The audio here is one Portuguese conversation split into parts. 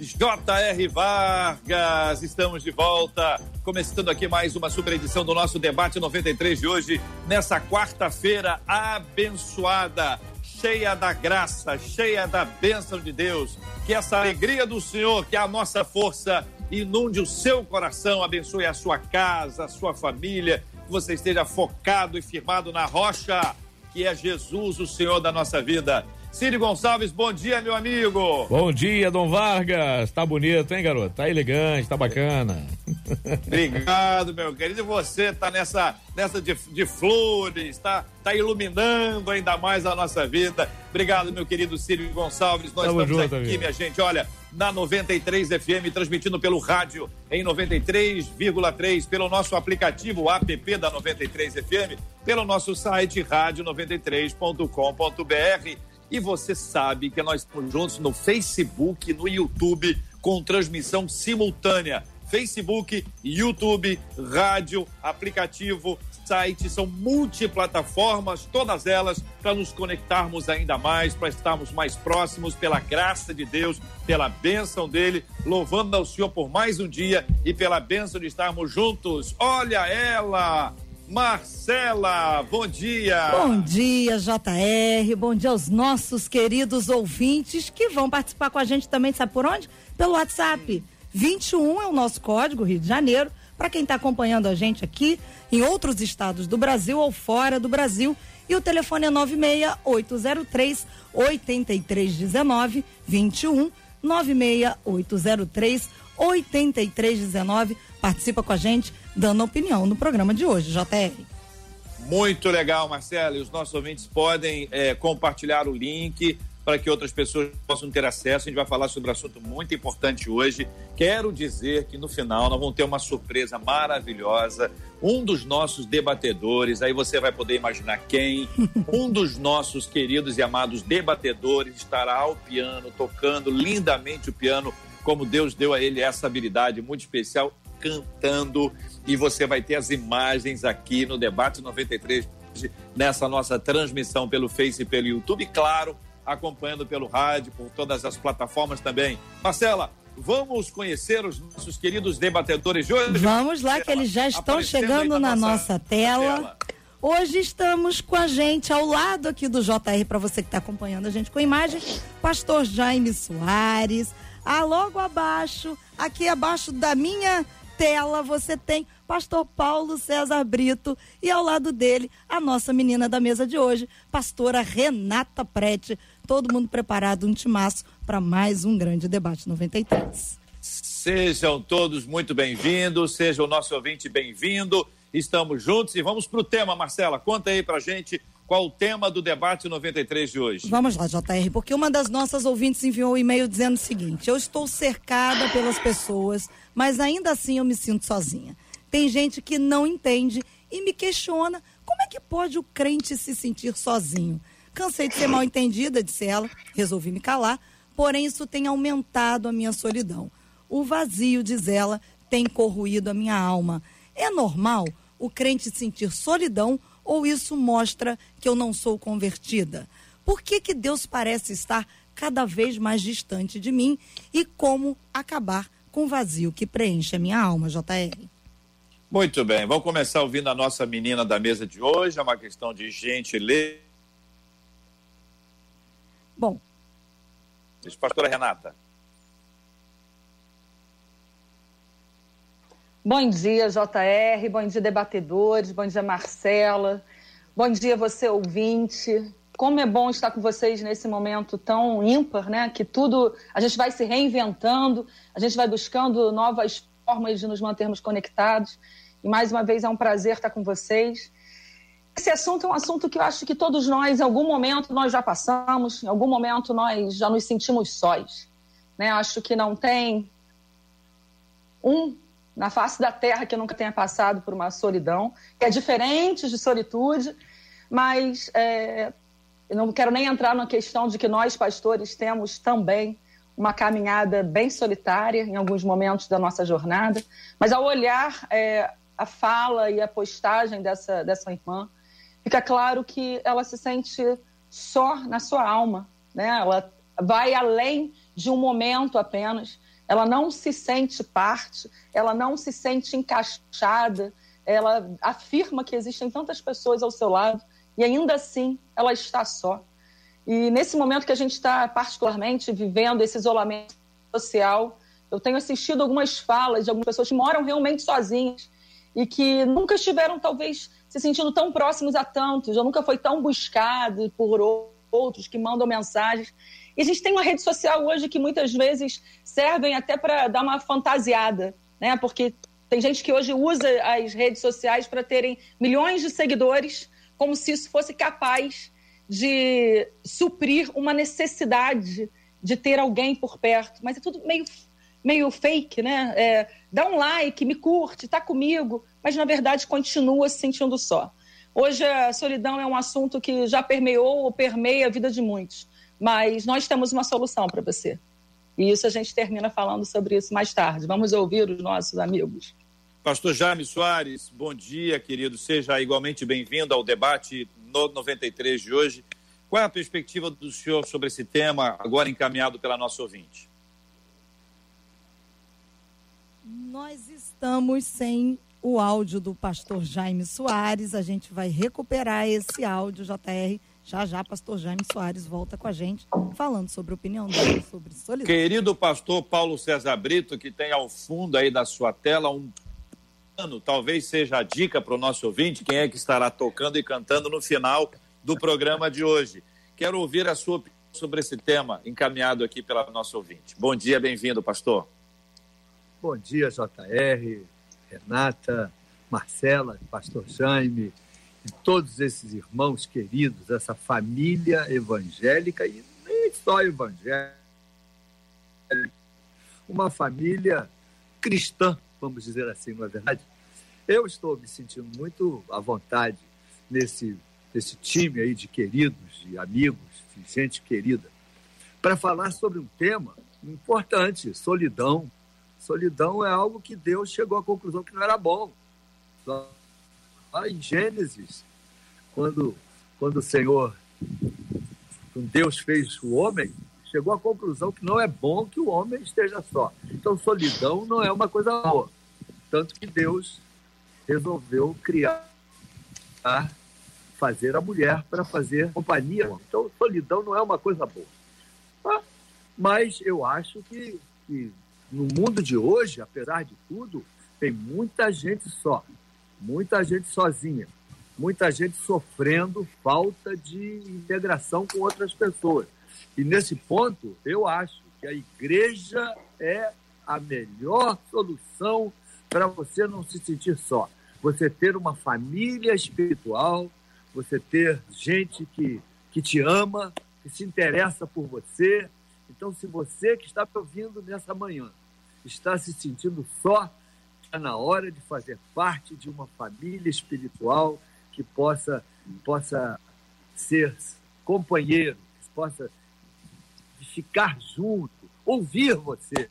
J.R. Vargas. Estamos de volta, começando aqui mais uma super edição do nosso debate 93 de hoje, nessa quarta-feira abençoada cheia da graça, cheia da bênção de Deus. Que essa alegria do Senhor, que é a nossa força, inunde o seu coração, abençoe a sua casa, a sua família, que você esteja focado e firmado na rocha, que é Jesus, o Senhor da nossa vida. Cid Gonçalves, bom dia, meu amigo. Bom dia, Dom Vargas. Tá bonito, hein, garoto? Tá elegante, tá bacana. Obrigado, meu querido. E você tá nessa, nessa de, de flores, tá, tá iluminando ainda mais a nossa vida. Obrigado, meu querido Cid Gonçalves. Nós Tamo estamos junto, aqui, amigo. minha gente. Olha, na 93 FM, transmitindo pelo rádio em 93,3, pelo nosso aplicativo app da 93 FM, pelo nosso site rádio93.com.br e você sabe que nós estamos juntos no Facebook, no YouTube, com transmissão simultânea. Facebook, YouTube, rádio, aplicativo, site, são multiplataformas, todas elas para nos conectarmos ainda mais, para estarmos mais próximos pela graça de Deus, pela bênção dele, louvando ao Senhor por mais um dia e pela bênção de estarmos juntos. Olha ela, Marcela, bom dia. Bom dia, JR. Bom dia aos nossos queridos ouvintes que vão participar com a gente também, sabe por onde? Pelo WhatsApp. 21 é o nosso código, Rio de Janeiro. Para quem está acompanhando a gente aqui em outros estados do Brasil ou fora do Brasil. E o telefone é 96803 8319 21 96803 8319. Participa com a gente dando opinião no programa de hoje, JR. Muito legal, Marcelo. E os nossos ouvintes podem é, compartilhar o link para que outras pessoas possam ter acesso. A gente vai falar sobre um assunto muito importante hoje. Quero dizer que no final nós vamos ter uma surpresa maravilhosa. Um dos nossos debatedores, aí você vai poder imaginar quem, um dos nossos queridos e amados debatedores estará ao piano, tocando lindamente o piano, como Deus deu a ele essa habilidade muito especial, cantando e você vai ter as imagens aqui no Debate 93, nessa nossa transmissão pelo Face e pelo YouTube, claro, acompanhando pelo rádio, por todas as plataformas também. Marcela, vamos conhecer os nossos queridos debatedores de hoje? Vamos lá, que eles já estão chegando na, nossa, nossa tela. tela. Hoje estamos com a gente ao lado aqui do JR, para você que está acompanhando a gente com imagem, pastor Jaime Soares. Ah, logo abaixo, aqui abaixo da minha tela você tem pastor Paulo César Brito e ao lado dele a nossa menina da mesa de hoje, pastora Renata Prete. Todo mundo preparado, um timaço para mais um grande debate 93. Sejam todos muito bem-vindos, seja o nosso ouvinte bem-vindo. Estamos juntos e vamos para o tema, Marcela. Conta aí para gente qual o tema do debate 93 de hoje. Vamos lá, JR, porque uma das nossas ouvintes enviou um e-mail dizendo o seguinte: Eu estou cercada pelas pessoas mas ainda assim eu me sinto sozinha. Tem gente que não entende e me questiona como é que pode o crente se sentir sozinho. Cansei de ser mal entendida, disse ela, resolvi me calar, porém isso tem aumentado a minha solidão. O vazio, diz ela, tem corroído a minha alma. É normal o crente sentir solidão ou isso mostra que eu não sou convertida? Por que, que Deus parece estar cada vez mais distante de mim e como acabar com o vazio que preenche a minha alma, JR. Muito bem, vamos começar ouvindo a nossa menina da mesa de hoje, é uma questão de gentileza. Bom. Pastora Renata. Bom dia, JR, bom dia, debatedores, bom dia, Marcela, bom dia, você ouvinte como é bom estar com vocês nesse momento tão ímpar, né? Que tudo a gente vai se reinventando, a gente vai buscando novas formas de nos mantermos conectados. E mais uma vez é um prazer estar com vocês. Esse assunto é um assunto que eu acho que todos nós, em algum momento, nós já passamos, em algum momento nós já nos sentimos sós. Né? Acho que não tem um na face da terra que nunca tenha passado por uma solidão, que é diferente de solitude, mas é, eu não quero nem entrar na questão de que nós, pastores, temos também uma caminhada bem solitária em alguns momentos da nossa jornada, mas ao olhar é, a fala e a postagem dessa, dessa irmã, fica claro que ela se sente só na sua alma, né? ela vai além de um momento apenas, ela não se sente parte, ela não se sente encaixada, ela afirma que existem tantas pessoas ao seu lado e ainda assim ela está só. E nesse momento que a gente está particularmente vivendo esse isolamento social, eu tenho assistido algumas falas de algumas pessoas que moram realmente sozinhas e que nunca estiveram talvez se sentindo tão próximos a tantos, ou nunca foi tão buscado por outros que mandam mensagens. E a gente tem uma rede social hoje que muitas vezes servem até para dar uma fantasiada, né? Porque tem gente que hoje usa as redes sociais para terem milhões de seguidores, como se isso fosse capaz de suprir uma necessidade de ter alguém por perto. Mas é tudo meio, meio fake, né? É, dá um like, me curte, tá comigo, mas na verdade continua se sentindo só. Hoje a solidão é um assunto que já permeou ou permeia a vida de muitos mas nós temos uma solução para você. E isso a gente termina falando sobre isso mais tarde. Vamos ouvir os nossos amigos. Pastor Jaime Soares, bom dia, querido. Seja igualmente bem-vindo ao debate no 93 de hoje. Qual é a perspectiva do senhor sobre esse tema, agora encaminhado pela nossa ouvinte? Nós estamos sem o áudio do pastor Jaime Soares. A gente vai recuperar esse áudio, JR já já, pastor Jaime Soares volta com a gente, falando sobre a opinião dele, sobre solidão. Querido pastor Paulo César Brito, que tem ao fundo aí da sua tela um ano, talvez seja a dica para o nosso ouvinte, quem é que estará tocando e cantando no final do programa de hoje. Quero ouvir a sua opinião sobre esse tema, encaminhado aqui pela nossa ouvinte. Bom dia, bem-vindo, pastor. Bom dia, JR, Renata, Marcela, pastor Jaime, todos esses irmãos queridos, essa família evangélica, e nem só evangélica, uma família cristã, vamos dizer assim, não é verdade? Eu estou me sentindo muito à vontade nesse, nesse time aí de queridos, de amigos, de gente querida, para falar sobre um tema importante, solidão. Solidão é algo que Deus chegou à conclusão que não era bom. Lá em Gênesis, quando, quando o Senhor, quando Deus fez o homem, chegou à conclusão que não é bom que o homem esteja só. Então, solidão não é uma coisa boa. Tanto que Deus resolveu criar, fazer a mulher para fazer companhia. Então, solidão não é uma coisa boa. Ah, mas eu acho que, que no mundo de hoje, apesar de tudo, tem muita gente só muita gente sozinha, muita gente sofrendo falta de integração com outras pessoas. E nesse ponto, eu acho que a igreja é a melhor solução para você não se sentir só. Você ter uma família espiritual, você ter gente que, que te ama, que se interessa por você. Então, se você que está me ouvindo nessa manhã está se sentindo só, na hora de fazer parte de uma família espiritual que possa, possa ser companheiro, que possa ficar junto, ouvir você.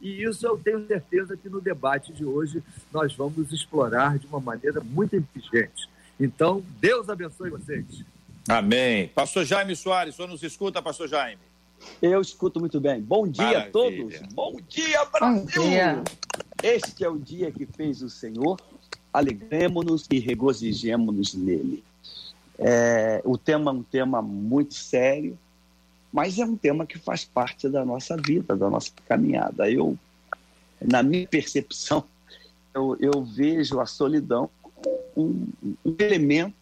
E isso eu tenho certeza que no debate de hoje nós vamos explorar de uma maneira muito inteligente. Então, Deus abençoe vocês. Amém. Pastor Jaime Soares, o senhor nos escuta, pastor Jaime? Eu escuto muito bem. Bom dia Maravilha. a todos. Bom dia, Brasil! Bom dia. Este é o dia que fez o Senhor. Alegremos-nos e regozijemos-nos nele. É, o tema é um tema muito sério, mas é um tema que faz parte da nossa vida, da nossa caminhada. Eu, na minha percepção, eu, eu vejo a solidão um, um elemento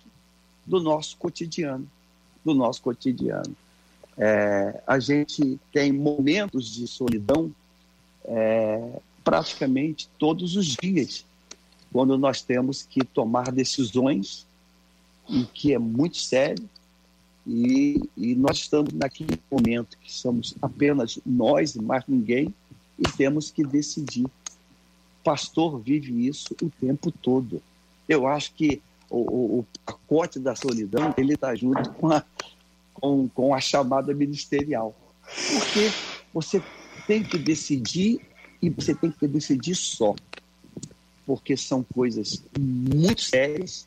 do nosso cotidiano, do nosso cotidiano. É, a gente tem momentos de solidão é, praticamente todos os dias, quando nós temos que tomar decisões, e que é muito sério, E, e nós estamos naquele momento que somos apenas nós e mais ninguém e temos que decidir. Pastor vive isso o tempo todo. Eu acho que o, o, o pacote da solidão ele está junto com a, com, com a chamada ministerial. Porque você tem que decidir e você tem que decidir só. Porque são coisas muito sérias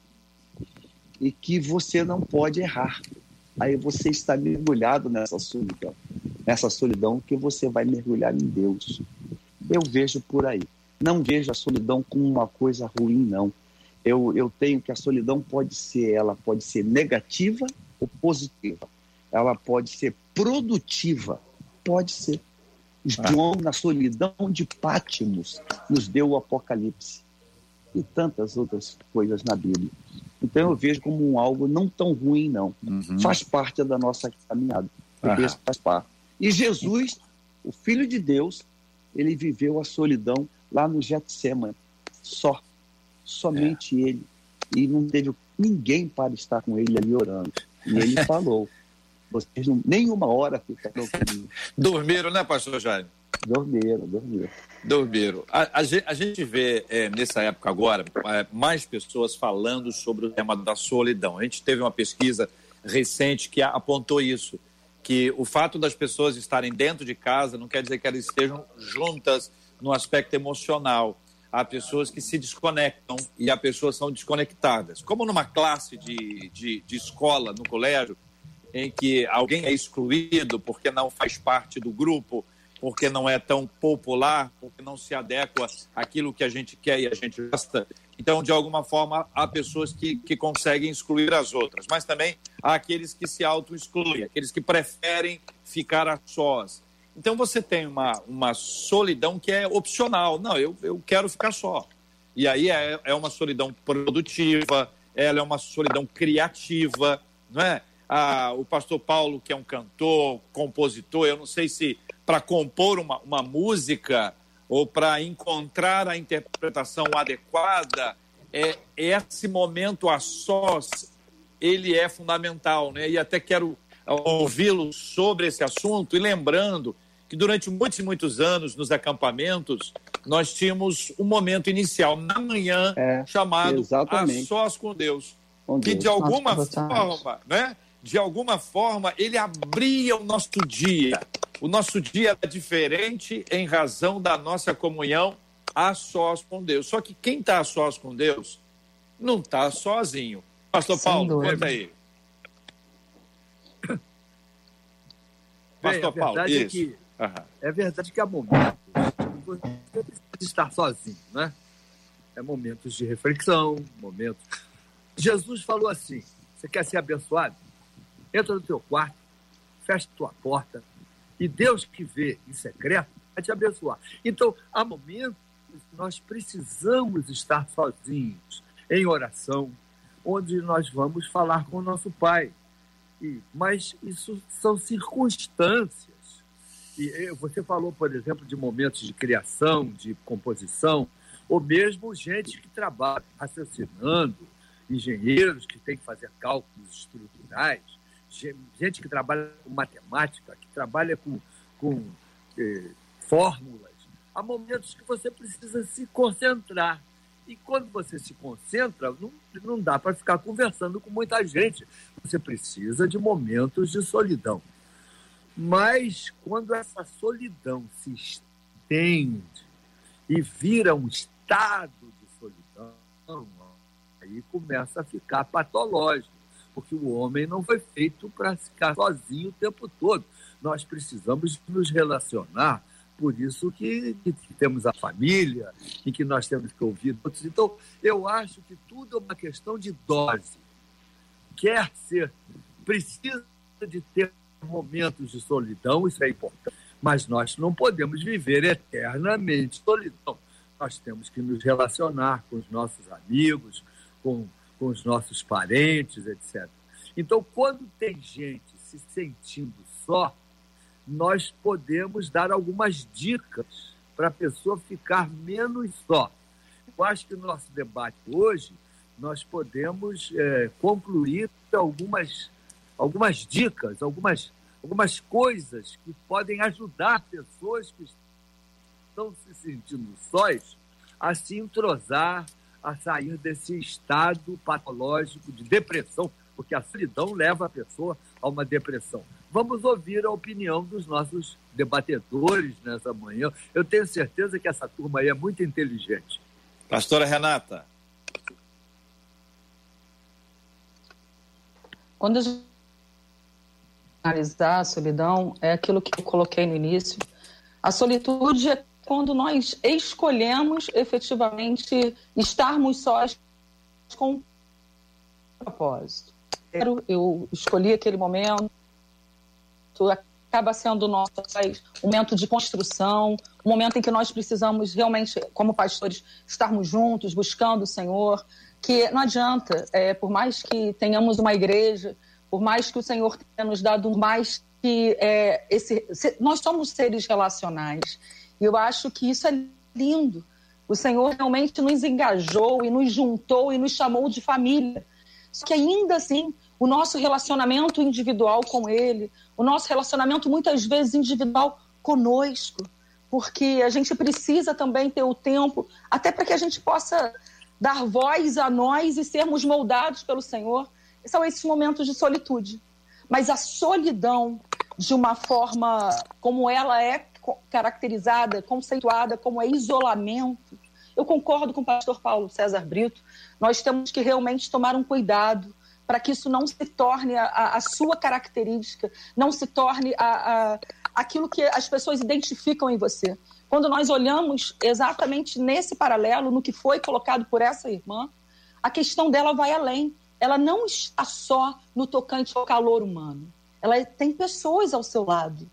e que você não pode errar. Aí você está mergulhado nessa solidão, nessa solidão que você vai mergulhar em Deus. Eu vejo por aí. Não vejo a solidão como uma coisa ruim, não. Eu, eu tenho que a solidão pode ser, ela pode ser negativa ou positiva. Ela pode ser produtiva, pode ser. João, na solidão de Pátimos, nos deu o Apocalipse e tantas outras coisas na Bíblia. Então eu vejo como um algo não tão ruim, não. Uhum. Faz parte da nossa caminhada. Uhum. Faz parte. E Jesus, o Filho de Deus, ele viveu a solidão lá no Getsemane. Só. Somente é. ele. E não teve ninguém para estar com ele ali orando. E ele falou: vocês não, nenhuma hora ficaram comigo. Dormiram, né, pastor Jaime? Dormiram, dormiram. Dormiram. A, a, a gente vê é, nessa época agora é, mais pessoas falando sobre o tema da solidão. A gente teve uma pesquisa recente que apontou isso, que o fato das pessoas estarem dentro de casa não quer dizer que elas estejam juntas no aspecto emocional. Há pessoas que se desconectam e há pessoas são desconectadas. Como numa classe de, de, de escola, no colégio, em que alguém é excluído porque não faz parte do grupo, porque não é tão popular, porque não se adequa àquilo que a gente quer e a gente gosta. Então, de alguma forma, há pessoas que, que conseguem excluir as outras, mas também há aqueles que se auto-excluem, aqueles que preferem ficar a sós. Então, você tem uma, uma solidão que é opcional. Não, eu, eu quero ficar só. E aí é, é uma solidão produtiva, ela é uma solidão criativa, não é? Ah, o pastor Paulo, que é um cantor, compositor, eu não sei se para compor uma, uma música ou para encontrar a interpretação adequada, é, esse momento a sós, ele é fundamental, né? E até quero ouvi-lo sobre esse assunto e lembrando que durante muitos e muitos anos nos acampamentos nós tínhamos um momento inicial na manhã é, chamado exatamente. a sós com Deus, com Deus. que de alguma Nossa, forma, né? De alguma forma ele abria o nosso dia o nosso dia é diferente em razão da nossa comunhão a sós com Deus. Só que quem está a sós com Deus não está sozinho. Pastor Sem Paulo, dúvida. conta aí. Pastor Bem, Paulo, é isso. É, que, uhum. é verdade que há momentos que você precisa estar sozinho, né? É momentos de reflexão, momentos. Jesus falou assim: você quer ser abençoado? Entra no teu quarto, fecha tua porta, e Deus que vê em secreto vai te abençoar. Então, há momentos que nós precisamos estar sozinhos, em oração, onde nós vamos falar com o nosso Pai. E, mas isso são circunstâncias. E você falou, por exemplo, de momentos de criação, de composição, ou mesmo gente que trabalha raciocinando, engenheiros que têm que fazer cálculos estruturais, gente que trabalha com matemática, que trabalha com, com eh, fórmulas. Há momentos que você precisa se concentrar. E quando você se concentra, não, não dá para ficar conversando com muita gente. Você precisa de momentos de solidão. Mas quando essa solidão se estende e vira um estado de solidão, aí começa a ficar patológico porque o homem não foi feito para ficar sozinho o tempo todo. Nós precisamos nos relacionar, por isso que, que, temos a família e que nós temos que ouvir outros. Então, eu acho que tudo é uma questão de dose. Quer ser, precisa de ter momentos de solidão, isso é importante, mas nós não podemos viver eternamente solidão. Nós temos que nos relacionar com os nossos amigos, com com os nossos parentes, etc. Então, quando tem gente se sentindo só, nós podemos dar algumas dicas para a pessoa ficar menos só. Eu acho que no nosso debate hoje nós podemos é, concluir algumas algumas dicas, algumas, algumas coisas que podem ajudar pessoas que estão se sentindo sós a se entrosar, a sair desse estado patológico de depressão, porque a solidão leva a pessoa a uma depressão. Vamos ouvir a opinião dos nossos debatedores nessa manhã. Eu tenho certeza que essa turma aí é muito inteligente. Pastora Renata. Quando a gente analisar a solidão, é aquilo que eu coloquei no início. A solitude é quando nós escolhemos efetivamente estarmos sós com propósito. Eu escolhi aquele momento, acaba sendo nosso momento de construção, um momento em que nós precisamos realmente, como pastores, estarmos juntos, buscando o Senhor, que não adianta, é, por mais que tenhamos uma igreja, por mais que o Senhor tenha nos dado mais que é, esse, nós somos seres relacionais e eu acho que isso é lindo. O Senhor realmente nos engajou e nos juntou e nos chamou de família. Só que ainda assim, o nosso relacionamento individual com Ele, o nosso relacionamento muitas vezes individual conosco, porque a gente precisa também ter o tempo, até para que a gente possa dar voz a nós e sermos moldados pelo Senhor. São esses momentos de solitude. Mas a solidão, de uma forma como ela é caracterizada, conceituada como é isolamento, eu concordo com o pastor Paulo César Brito. Nós temos que realmente tomar um cuidado para que isso não se torne a, a, sua característica, não se torne a, a, aquilo que as pessoas identificam em você. Quando nós olhamos exatamente nesse paralelo, no que foi colocado por essa irmã, a questão dela vai além. Ela não está só no tocante ao calor humano. Ela tem pessoas ao seu lado.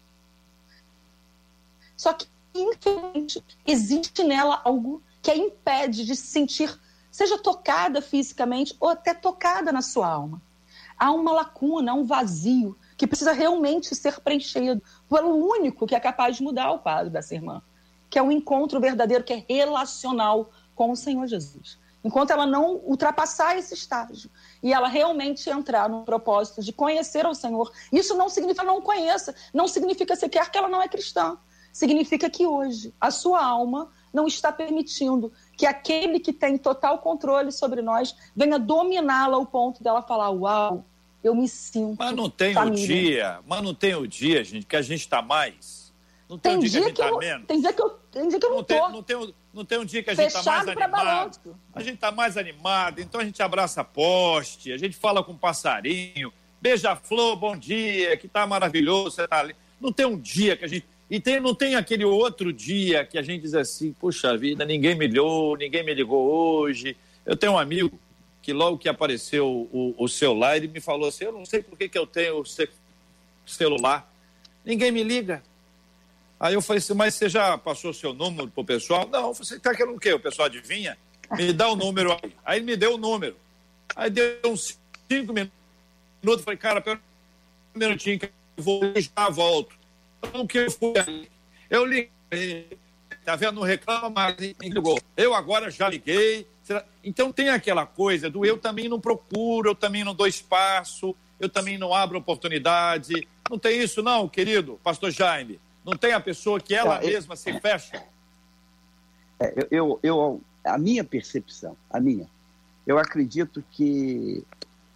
Só que, infelizmente, existe nela algo que a impede de se sentir, seja tocada fisicamente ou até tocada na sua alma. Há uma lacuna, há um vazio que precisa realmente ser preenchido pelo único que é capaz de mudar o quadro dessa irmã, que é o um encontro verdadeiro, que é relacional com o Senhor Jesus. Enquanto ela não ultrapassar esse estágio e ela realmente entrar no propósito de conhecer o Senhor, isso não significa não conheça, não significa sequer que ela não é cristã significa que hoje a sua alma não está permitindo que aquele que tem total controle sobre nós venha dominá-la ao ponto dela falar: Uau, eu me sinto. Mas não tem família. o dia, mas não tem o dia, gente, que a gente está mais. Não tem, tem um dia, dia que a gente está menos. Tem dia que eu, tem dia que eu não, não tem, não, tem, não tem um dia que a gente está mais animado. Balanço. A gente está mais animado, então a gente abraça poste, a gente fala com passarinho, beija-flor, bom dia, que tá maravilhoso, você tá ali. Não tem um dia que a gente e tem, não tem aquele outro dia que a gente diz assim, puxa vida, ninguém me ligou, ninguém me ligou hoje. Eu tenho um amigo que logo que apareceu o, o celular, ele me falou assim, eu não sei por que, que eu tenho celular, ninguém me liga. Aí eu falei assim, mas você já passou seu número pro pessoal? Não, você tá querendo o quê? O pessoal adivinha? Me dá o número aí. Aí ele me deu o número. Aí deu uns cinco minutos, falei, cara, pera um minutinho que eu vou já volto. Então, que eu fui eu liguei, tá vendo? Não reclama mais, ligou. Eu agora já liguei. Então tem aquela coisa do eu também não procuro, eu também não dou espaço, eu também não abro oportunidade. Não tem isso, não, querido pastor Jaime. Não tem a pessoa que ela é, mesma se fecha. É, eu, eu, a minha percepção, a minha, eu acredito que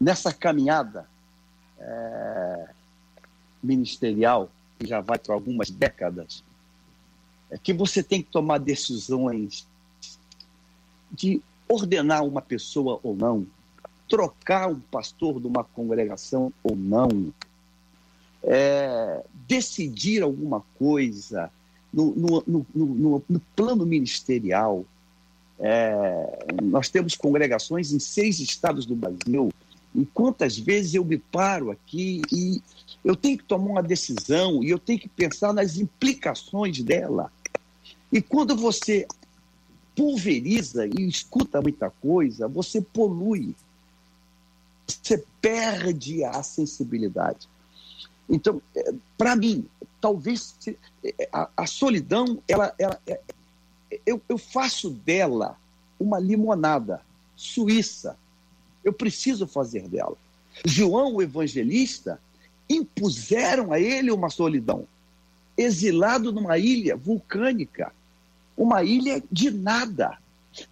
nessa caminhada é, ministerial, que já vai para algumas décadas, é que você tem que tomar decisões de ordenar uma pessoa ou não, trocar um pastor de uma congregação ou não, é, decidir alguma coisa no, no, no, no plano ministerial. É, nós temos congregações em seis estados do Brasil. E quantas vezes eu me paro aqui e eu tenho que tomar uma decisão e eu tenho que pensar nas implicações dela. E quando você pulveriza e escuta muita coisa, você polui. Você perde a sensibilidade. Então, é, para mim, talvez é, a, a solidão, ela, ela, é, eu, eu faço dela uma limonada suíça. Eu preciso fazer dela. João, o evangelista, impuseram a ele uma solidão. Exilado numa ilha vulcânica, uma ilha de nada.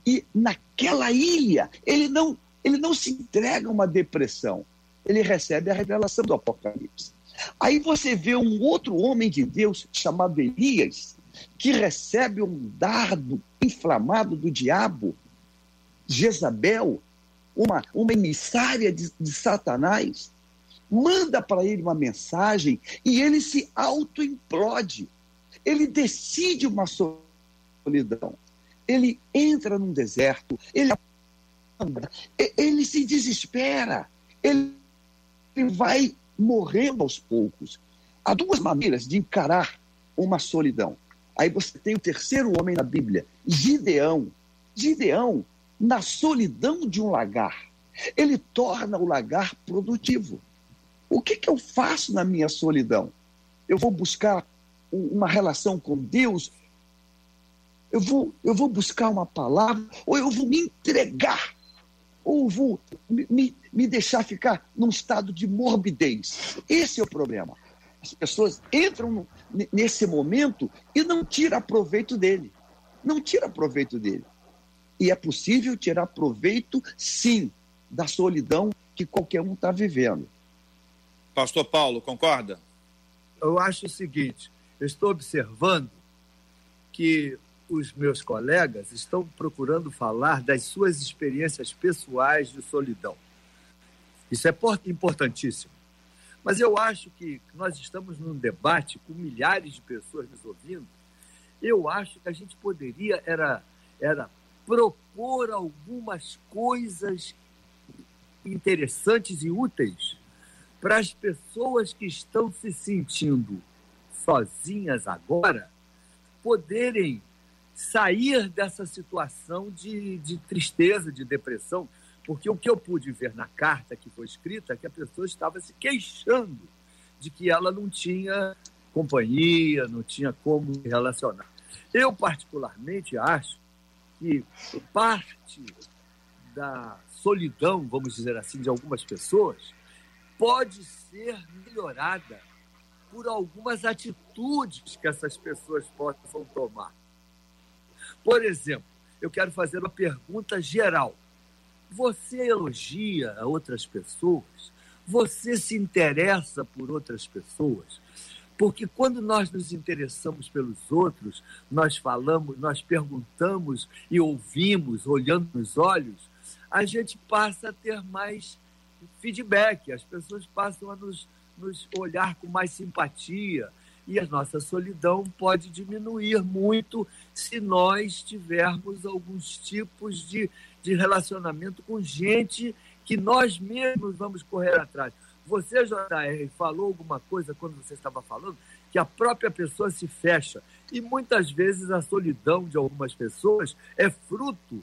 E naquela ilha, ele não, ele não se entrega a uma depressão, ele recebe a revelação do Apocalipse. Aí você vê um outro homem de Deus chamado Elias, que recebe um dardo inflamado do diabo, Jezabel, uma, uma emissária de, de Satanás, manda para ele uma mensagem e ele se auto-implode. Ele decide uma solidão. Ele entra num deserto, ele, ele se desespera, ele vai morrendo aos poucos. Há duas maneiras de encarar uma solidão. Aí você tem o terceiro homem na Bíblia, Gideão. Gideão, na solidão de um lagar, ele torna o lagar produtivo. O que, que eu faço na minha solidão? Eu vou buscar uma relação com Deus? Eu vou, eu vou buscar uma palavra? Ou eu vou me entregar? Ou vou me, me deixar ficar num estado de morbidez? Esse é o problema. As pessoas entram nesse momento e não tiram proveito dele. Não tira proveito dele. E é possível tirar proveito, sim, da solidão que qualquer um está vivendo. Pastor Paulo, concorda? Eu acho o seguinte: eu estou observando que os meus colegas estão procurando falar das suas experiências pessoais de solidão. Isso é importantíssimo. Mas eu acho que nós estamos num debate com milhares de pessoas nos ouvindo. Eu acho que a gente poderia era, era propor algumas coisas interessantes e úteis para as pessoas que estão se sentindo sozinhas agora poderem sair dessa situação de, de tristeza, de depressão, porque o que eu pude ver na carta que foi escrita é que a pessoa estava se queixando de que ela não tinha companhia, não tinha como se relacionar. Eu, particularmente, acho que parte da solidão, vamos dizer assim, de algumas pessoas, pode ser melhorada por algumas atitudes que essas pessoas possam tomar. Por exemplo, eu quero fazer uma pergunta geral. Você elogia outras pessoas? Você se interessa por outras pessoas? Porque quando nós nos interessamos pelos outros, nós falamos, nós perguntamos e ouvimos, olhando nos olhos, a gente passa a ter mais feedback, as pessoas passam a nos, nos olhar com mais simpatia e a nossa solidão pode diminuir muito se nós tivermos alguns tipos de, de relacionamento com gente que nós mesmos vamos correr atrás. Você, JR, falou alguma coisa quando você estava falando que a própria pessoa se fecha. E muitas vezes a solidão de algumas pessoas é fruto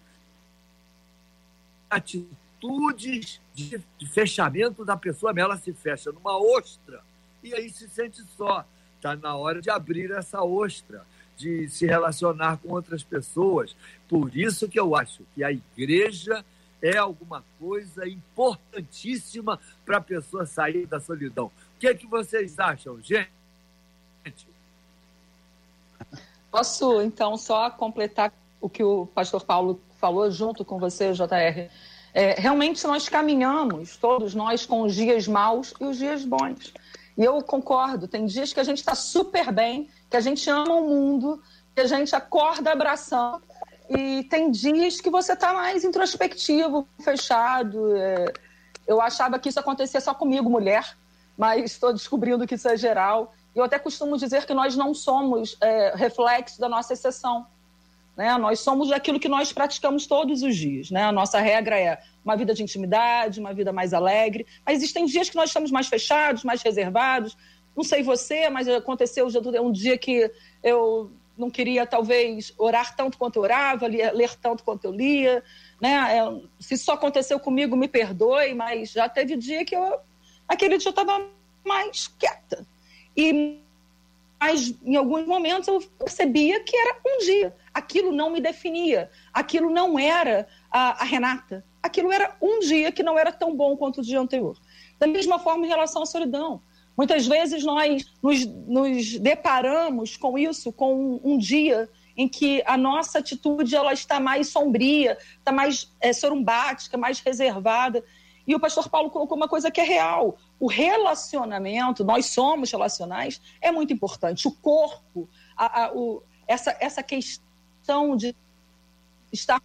de atitudes de, fechamento da pessoa, ela se fecha numa ostra e aí se sente só. Está na hora de abrir essa ostra, de se relacionar com outras pessoas. Por isso que eu acho que a igreja é alguma coisa importantíssima para a pessoa sair da solidão. O que, é que vocês acham, gente? Posso, então, só completar o que o pastor Paulo falou junto com você, JR? É, realmente nós caminhamos, todos nós, com os dias maus e os dias bons. E eu concordo, tem dias que a gente está super bem, que a gente ama o mundo, que a gente acorda abraçando e tem dias que você está mais introspectivo, fechado. É... Eu achava que isso acontecia só comigo, mulher, mas estou descobrindo que isso é geral. Eu até costumo dizer que nós não somos é, reflexo da nossa exceção. Né? Nós somos aquilo que nós praticamos todos os dias. Né? A nossa regra é uma vida de intimidade, uma vida mais alegre. Mas existem dias que nós estamos mais fechados, mais reservados. Não sei você, mas aconteceu um dia que eu não queria talvez orar tanto quanto eu orava, ler tanto quanto eu lia, né? É, se isso aconteceu comigo, me perdoe, mas já teve dia que eu, aquele dia eu estava mais quieta. E mas em alguns momentos eu percebia que era um dia. Aquilo não me definia. Aquilo não era a, a Renata. Aquilo era um dia que não era tão bom quanto o dia anterior. Da mesma forma em relação à solidão. Muitas vezes nós nos, nos deparamos com isso, com um, um, dia em que a nossa atitude ela está mais sombria, está mais é, sorumbática, mais reservada. E o pastor Paulo colocou uma coisa que é real. O relacionamento, nós somos relacionais, é muito importante. O corpo, a, a, o, essa, essa questão de estar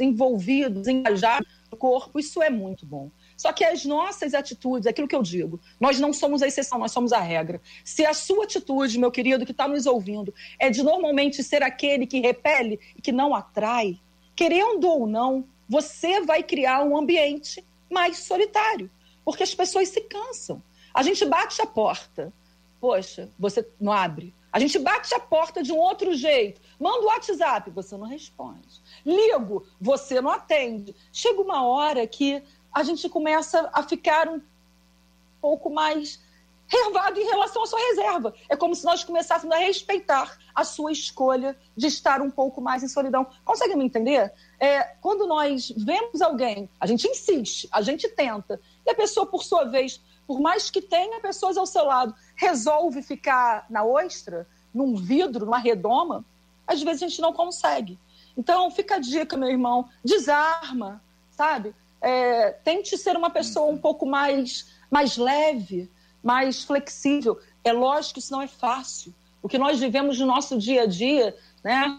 envolvidos, engajados no corpo, isso é muito bom. Só que as nossas atitudes, aquilo que eu digo, nós não somos a exceção, nós somos a regra. Se a sua atitude, meu querido, que está nos ouvindo, é de normalmente ser aquele que repele e que não atrai, querendo ou não, você vai criar um ambiente mais solitário, porque as pessoas se cansam. A gente bate a porta, poxa, você não abre. A gente bate a porta de um outro jeito, manda o WhatsApp, você não responde. Ligo, você não atende. Chega uma hora que a gente começa a ficar um pouco mais reservado em relação à sua reserva. É como se nós começássemos a respeitar a sua escolha de estar um pouco mais em solidão. Consegue me entender? É, quando nós vemos alguém, a gente insiste, a gente tenta, e a pessoa, por sua vez, por mais que tenha pessoas ao seu lado, resolve ficar na ostra, num vidro, numa redoma, às vezes a gente não consegue. Então, fica a dica, meu irmão, desarma, sabe? é, tente ser uma pessoa um pouco mais, mais leve, mais flexível. É lógico que isso não é fácil. O que nós vivemos no nosso dia a dia, né?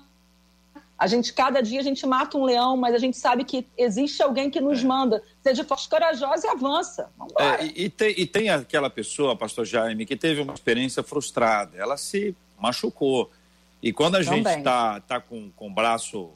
A gente, cada dia, a gente mata um leão, mas a gente sabe que existe alguém que nos é. manda. Seja forte, corajosa e avança. É, e, tem, e tem aquela pessoa, pastor Jaime, que teve uma experiência frustrada. Ela se machucou. E quando a Também. gente está tá com, com o braço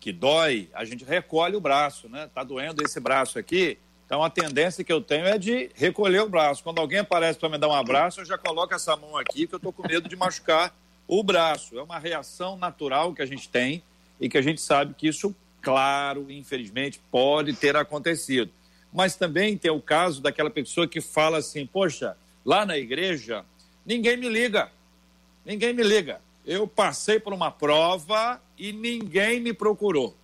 que dói, a gente recolhe o braço, né? Tá doendo esse braço aqui. Então a tendência que eu tenho é de recolher o braço. Quando alguém aparece para me dar um abraço, eu já coloco essa mão aqui, que eu estou com medo de machucar o braço. É uma reação natural que a gente tem e que a gente sabe que isso, claro, infelizmente, pode ter acontecido. Mas também tem o caso daquela pessoa que fala assim: Poxa, lá na igreja, ninguém me liga. Ninguém me liga eu passei por uma prova e ninguém me procurou.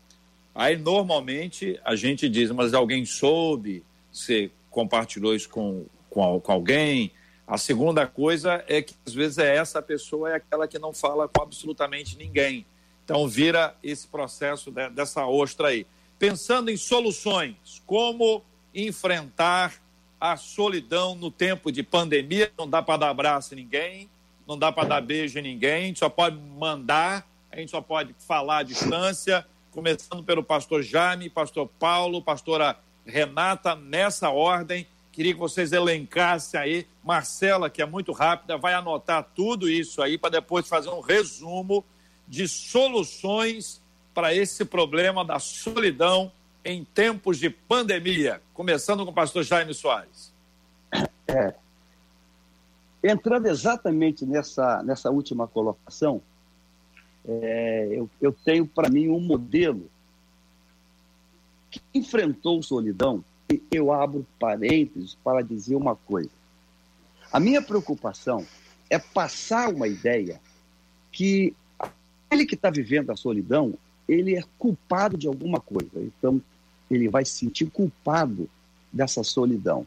Aí, normalmente, a gente diz, mas alguém soube, você compartilhou isso com, com, com alguém. A segunda coisa é que, às vezes, é essa pessoa é aquela que não fala com absolutamente ninguém. Então, vira esse processo de, dessa ostra aí. Pensando em soluções, como enfrentar a solidão no tempo de pandemia, não dá para dar abraço a ninguém, não dá para dar beijo em ninguém, a gente só pode mandar, a gente só pode falar à distância, começando pelo pastor Jaime, pastor Paulo, pastora Renata, nessa ordem. Queria que vocês elencassem aí. Marcela, que é muito rápida, vai anotar tudo isso aí para depois fazer um resumo de soluções para esse problema da solidão em tempos de pandemia. Começando com o pastor Jaime Soares. É, Entrando exatamente nessa, nessa última colocação, é, eu, eu tenho para mim um modelo que enfrentou solidão, eu abro parênteses para dizer uma coisa. A minha preocupação é passar uma ideia que aquele que está vivendo a solidão, ele é culpado de alguma coisa. Então, ele vai se sentir culpado dessa solidão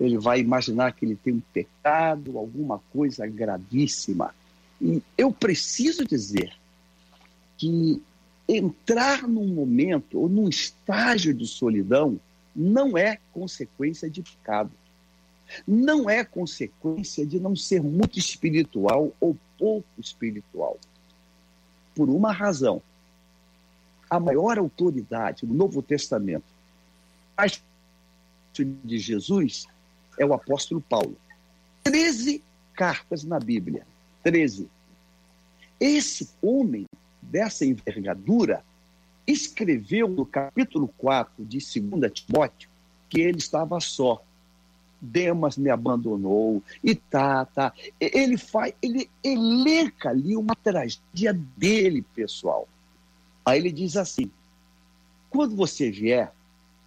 ele vai imaginar que ele tem um pecado, alguma coisa gravíssima. E eu preciso dizer que entrar num momento ou num estágio de solidão não é consequência de pecado. Não é consequência de não ser muito espiritual ou pouco espiritual. Por uma razão. A maior autoridade no Novo Testamento de Jesus é o apóstolo Paulo. Treze cartas na Bíblia. Treze. Esse homem dessa envergadura escreveu no capítulo 4 de 2 Timóteo que ele estava só. Demas me abandonou e tá, tá. Ele faz, ele elenca ali uma tragédia dele, pessoal. Aí ele diz assim: quando você vier,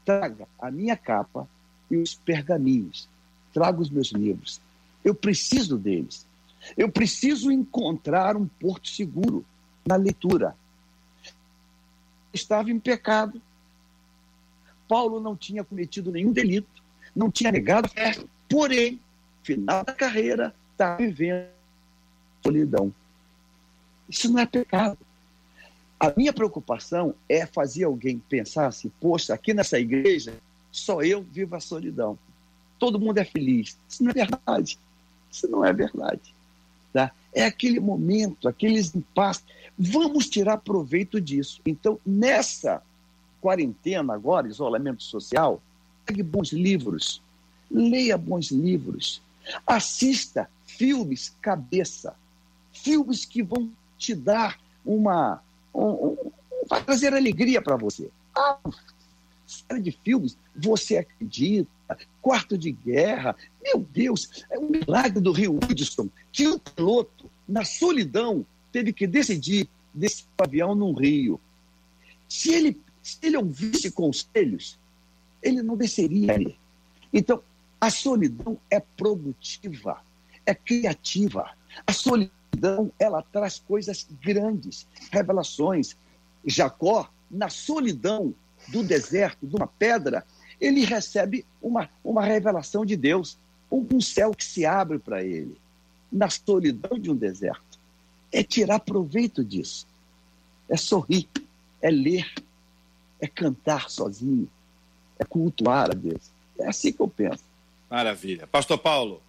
traga a minha capa e os pergaminhos trago os meus livros. Eu preciso deles. Eu preciso encontrar um porto seguro na leitura. Estava em pecado. Paulo não tinha cometido nenhum delito, não tinha negado a fé, porém, final da carreira, está vivendo solidão. Isso não é pecado. A minha preocupação é fazer alguém pensar assim: poxa, aqui nessa igreja, só eu vivo a solidão. Todo mundo é feliz. Isso não é verdade. Isso não é verdade. Tá? É aquele momento, aqueles impasses. Vamos tirar proveito disso. Então, nessa quarentena agora, isolamento social, pegue bons livros, leia bons livros, assista filmes cabeça, filmes que vão te dar uma um, um, vai trazer alegria para você. Ah, série de filmes, você acredita, quarto de guerra, meu Deus, é um milagre do Rio Hudson, que um piloto, na solidão, teve que decidir desse avião no rio. Se ele, se ele ouvisse conselhos, ele não desceria ali. Então, a solidão é produtiva, é criativa. A solidão ela traz coisas grandes, revelações. Jacó, na solidão do deserto, de uma pedra, ele recebe uma, uma revelação de Deus, um, um céu que se abre para ele, na solidão de um deserto. É tirar proveito disso, é sorrir, é ler, é cantar sozinho, é cultuar a Deus. É assim que eu penso. Maravilha. Pastor Paulo.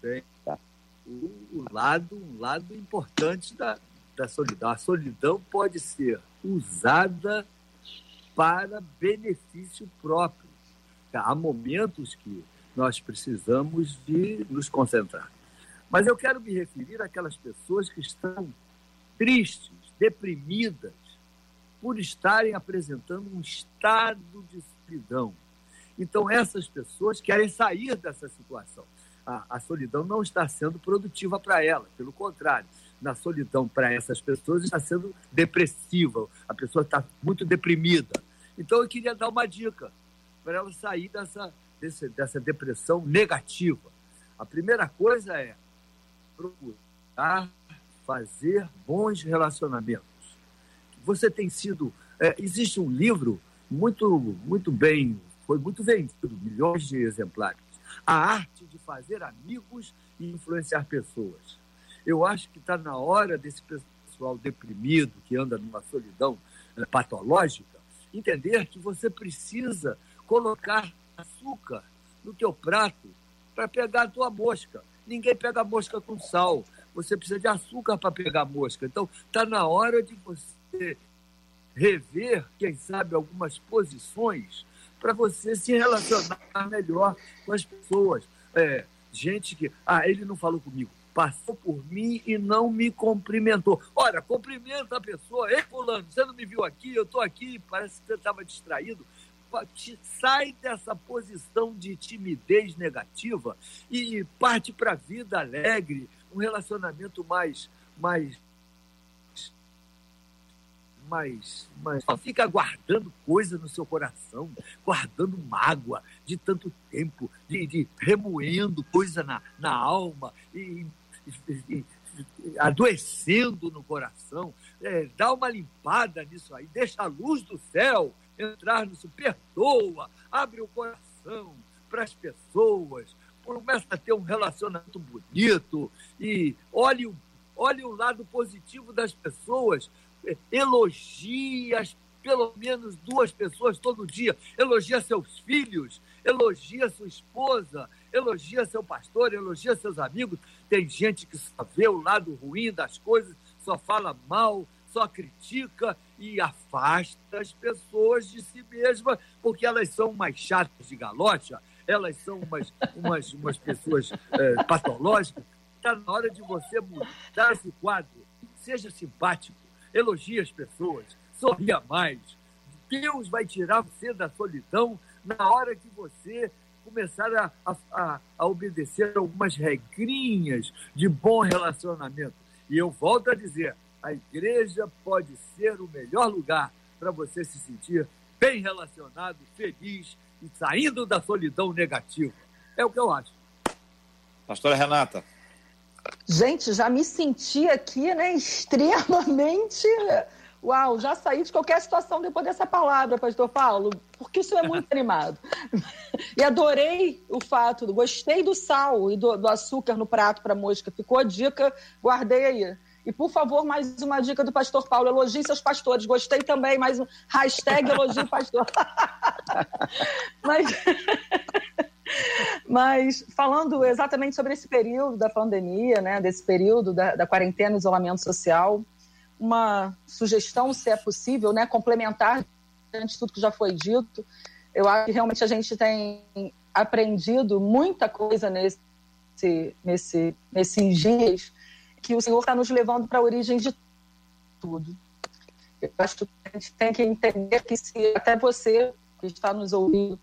bem tá? o, o, lado, um lado importante da, da solidão. A solidão pode ser usada para benefício próprio. Há momentos que nós precisamos de nos concentrar. Mas eu quero me referir àquelas pessoas que estão tristes, deprimidas, por estarem apresentando um estado de solidão. Então, essas pessoas querem sair dessa situação a, a solidão não está sendo produtiva para ela, pelo contrário, na solidão para essas pessoas está sendo depressiva, a pessoa está muito deprimida. Então eu queria dar uma dica para ela sair dessa, desse, dessa depressão negativa. A primeira coisa é procurar fazer bons relacionamentos. Você tem sido. É, existe um livro muito, muito bem, foi muito vendido, milhões de exemplares, a arte de fazer amigos e influenciar pessoas. Eu acho que está na hora desse pessoal deprimido, que anda numa solidão eh, patológica, entender que você precisa colocar açúcar no teu prato para pegar a tua mosca. Ninguém pega mosca com sal. Você precisa de açúcar para pegar mosca. Então, está na hora de você rever, quem sabe, algumas posições para você se relacionar melhor com as pessoas. É, gente que, ah, ele não falou comigo, passou por mim e não me cumprimentou. Olha, cumprimenta a pessoa. Ei, fulano, você não me viu aqui? Eu estou aqui, parece que você estava distraído. Sai dessa posição de timidez negativa e parte para a vida alegre, um relacionamento mais, mais mas só fica guardando coisa no seu coração, guardando mágoa de tanto tempo, de, de remoendo coisa na, na alma e, e, e adoecendo no coração. É, dá uma limpada nisso aí, deixa a luz do céu entrar nisso, perdoa, abre o coração para as pessoas, começa a ter um relacionamento bonito e olhe, olhe o lado positivo das pessoas, elogia pelo menos duas pessoas todo dia. Elogia seus filhos, elogia sua esposa, elogia seu pastor, elogia seus amigos. Tem gente que só vê o lado ruim das coisas, só fala mal, só critica e afasta as pessoas de si mesma, porque elas são umas chatas de galocha, elas são umas, umas, umas pessoas é, patológicas. Está na hora de você mudar esse quadro. Seja simpático, elogie as pessoas, sorria mais. Deus vai tirar você da solidão na hora que você começar a, a, a obedecer algumas regrinhas de bom relacionamento. E eu volto a dizer: a igreja pode ser o melhor lugar para você se sentir bem relacionado, feliz e saindo da solidão negativa. É o que eu acho. Pastora Renata. Gente, já me senti aqui, né, extremamente Uau, já saí de qualquer situação depois dessa palavra, pastor Paulo, porque isso é muito animado. e adorei o fato, gostei do sal e do, do açúcar no prato para mosca. Ficou a dica, guardei aí. E, por favor, mais uma dica do pastor Paulo. Elogie seus pastores. Gostei também, mais um hashtag elogie pastor. mas, mas, falando exatamente sobre esse período da pandemia, né, desse período da, da quarentena, isolamento social, uma sugestão, se é possível, né, complementar diante de tudo que já foi dito. Eu acho que realmente a gente tem aprendido muita coisa nesse, nesse, nesses dias que o Senhor está nos levando para a origem de tudo. Eu acho que a gente tem que entender que se até você que está nos ouvindo,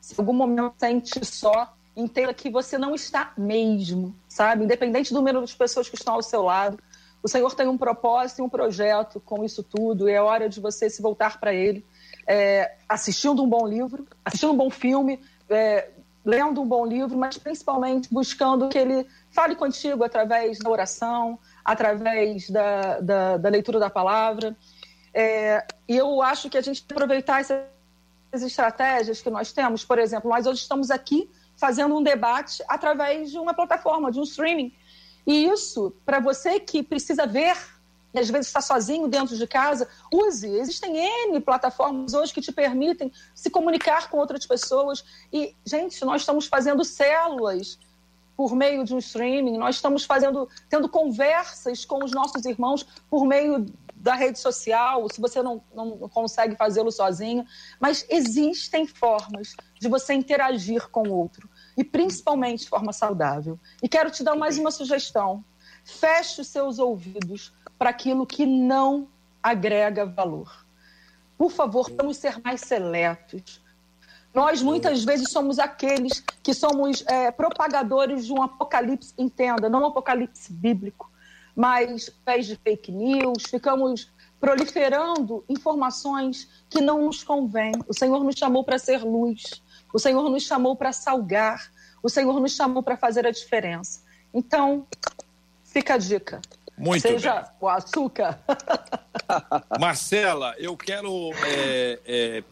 se em algum momento sente só, entenda que você não está mesmo, sabe? Independente do número de pessoas que estão ao seu lado, o Senhor tem um propósito e um projeto com isso tudo, e é hora de você se voltar para Ele, é, assistindo um bom livro, assistindo um bom filme, é, lendo um bom livro, mas principalmente buscando que Ele fale contigo através da oração, através da, da, da leitura da palavra. É, e eu acho que a gente aproveitar essas estratégias que nós temos. Por exemplo, nós hoje estamos aqui fazendo um debate através de uma plataforma, de um streaming. E isso, para você que precisa ver, e às vezes está sozinho dentro de casa, use. Existem N plataformas hoje que te permitem se comunicar com outras pessoas. E, gente, nós estamos fazendo células por meio de um streaming, nós estamos fazendo, tendo conversas com os nossos irmãos por meio da rede social, se você não, não consegue fazê-lo sozinho. Mas existem formas de você interagir com o outro e principalmente de forma saudável. E quero te dar mais uma sugestão. Feche os seus ouvidos para aquilo que não agrega valor. Por favor, vamos ser mais seletos. Nós muitas vezes somos aqueles que somos é, propagadores de um apocalipse, entenda, não um apocalipse bíblico, mas pés de fake news, ficamos proliferando informações que não nos convêm. O Senhor nos chamou para ser luz. O Senhor nos chamou para salgar, o Senhor nos chamou para fazer a diferença. Então, fica a dica. Muito Seja bem. o açúcar. Marcela, eu quero é, é,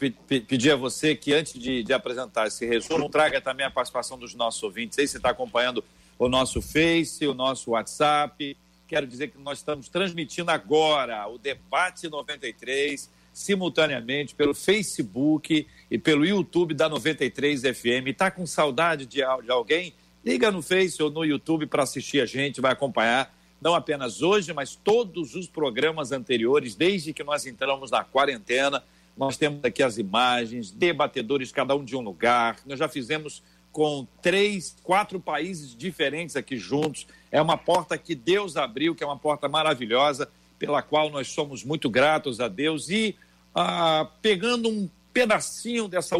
pedir a você que, antes de, de, apresentar esse resumo, traga também a participação dos nossos ouvintes. Aí você está acompanhando o nosso Face, o nosso WhatsApp. Quero dizer que nós estamos transmitindo agora o Debate 93 simultaneamente pelo Facebook e pelo YouTube da 93 FM. Está com saudade de, de alguém? Liga no Face ou no YouTube para assistir a gente, vai acompanhar não apenas hoje, mas todos os programas anteriores, desde que nós entramos na quarentena. Nós temos aqui as imagens, debatedores, cada um de um lugar. Nós já fizemos com três, quatro países diferentes aqui juntos. É uma porta que Deus abriu, que é uma porta maravilhosa, pela qual nós somos muito gratos a Deus. E ah, pegando um pedacinho dessa.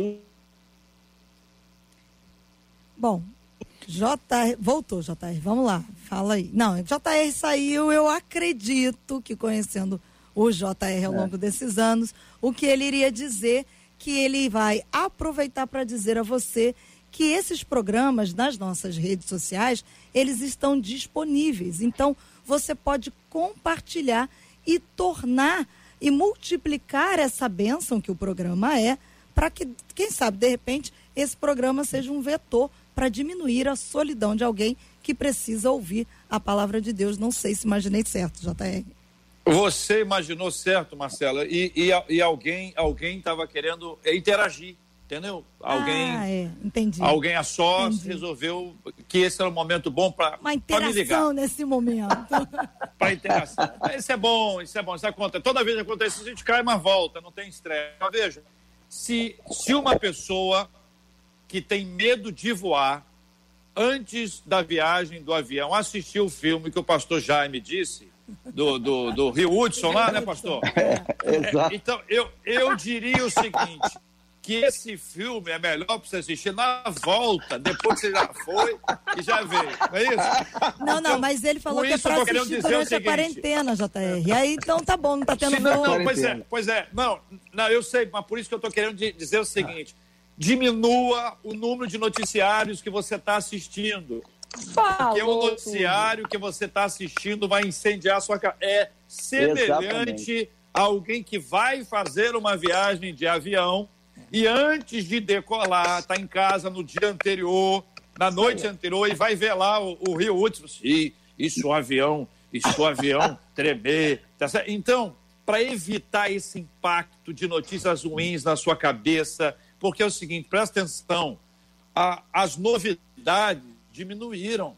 Bom, JR, voltou, JR, vamos lá, fala aí. Não, JR saiu, eu acredito que conhecendo o JR ao é. longo desses anos, o que ele iria dizer, que ele vai aproveitar para dizer a você que esses programas nas nossas redes sociais, eles estão disponíveis. Então, você pode compartilhar e tornar e multiplicar essa bênção que o programa é, para que, quem sabe, de repente, esse programa seja um vetor para diminuir a solidão de alguém que precisa ouvir a palavra de Deus. Não sei se imaginei certo, JR. Você imaginou certo, Marcela, e, e, e alguém alguém estava querendo interagir, entendeu? Alguém, ah, é. Entendi. alguém a sós Entendi. resolveu que esse era um momento bom para uma interação nesse momento. para interação. Isso é bom, isso é bom. Isso acontece. Toda vez que acontece, a gente cai, mas volta, não tem estresse. Mas veja, se, se uma pessoa que tem medo de voar, antes da viagem do avião, assistiu o filme que o pastor Jaime disse, do, do, do Rio Hudson lá, né, pastor? É, exato. Então, eu, eu diria o seguinte, que esse filme é melhor para você assistir na volta, depois que você já foi e já veio. Não é isso? Não, não, mas ele falou que é para assistir durante a quarentena, JR. Aí então tá bom, não tá tendo não, não, pois é, pois é. Não, não, eu sei, mas por isso que eu tô querendo dizer o seguinte: diminua o número de noticiários que você está assistindo. Falou porque o noticiário tudo. que você está assistindo vai incendiar a sua casa. É semelhante Exatamente alguém que vai fazer uma viagem de avião e antes de decolar, está em casa no dia anterior, na noite anterior, e vai ver lá o, o Rio Hudson. Sim, isso o avião, isso o avião tremer. Tá então, para evitar esse impacto de notícias ruins na sua cabeça, porque é o seguinte, presta atenção, a, as novidades diminuíram.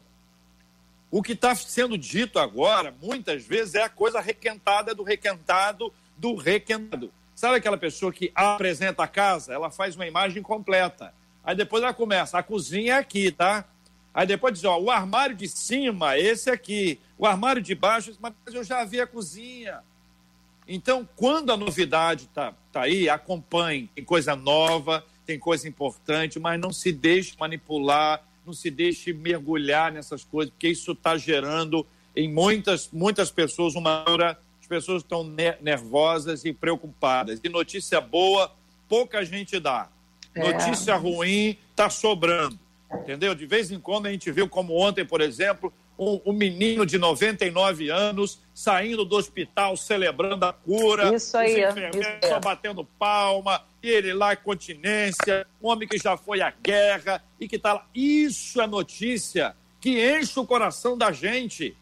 O que está sendo dito agora, muitas vezes, é a coisa requentada do requentado do requentado. Sabe aquela pessoa que apresenta a casa? Ela faz uma imagem completa. Aí depois ela começa, a cozinha é aqui, tá? Aí depois diz, ó, o armário de cima, esse aqui. O armário de baixo, mas eu já vi a cozinha. Então, quando a novidade está tá aí, acompanhe. Tem coisa nova, tem coisa importante, mas não se deixe manipular não se deixe mergulhar nessas coisas, porque isso está gerando em muitas, muitas pessoas uma hora, as pessoas estão nervosas e preocupadas. E notícia boa, pouca gente dá. É. Notícia ruim está sobrando. Entendeu? De vez em quando a gente viu, como ontem, por exemplo, um, um, menino de 99 anos saindo do hospital celebrando a cura. Isso aí. Os enfermeiros só batendo palma, e ele lá continência, um homem que já foi à guerra e que está lá. Isso é notícia que enche o coração da gente.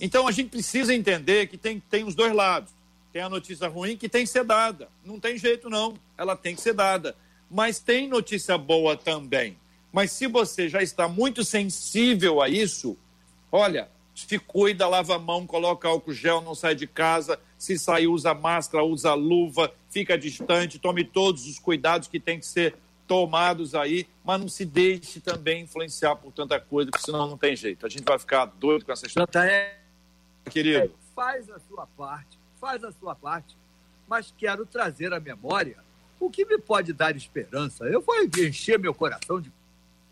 Então a gente precisa entender que tem, tem os dois lados. Tem a notícia ruim que tem que ser dada. Não tem jeito, não. Ela tem que ser dada. Mas tem notícia boa também. Mas se você já está muito sensível a isso, Olha, se cuida, lava a mão, coloca álcool gel, não sai de casa. Se sair, usa máscara, usa luva, fica distante, tome todos os cuidados que tem que ser tomados aí, mas não se deixe também influenciar por tanta coisa, porque senão não tem jeito. A gente vai ficar doido com essa história. É, Querido. faz a sua parte, faz a sua parte, mas quero trazer à memória o que me pode dar esperança. Eu vou encher meu coração de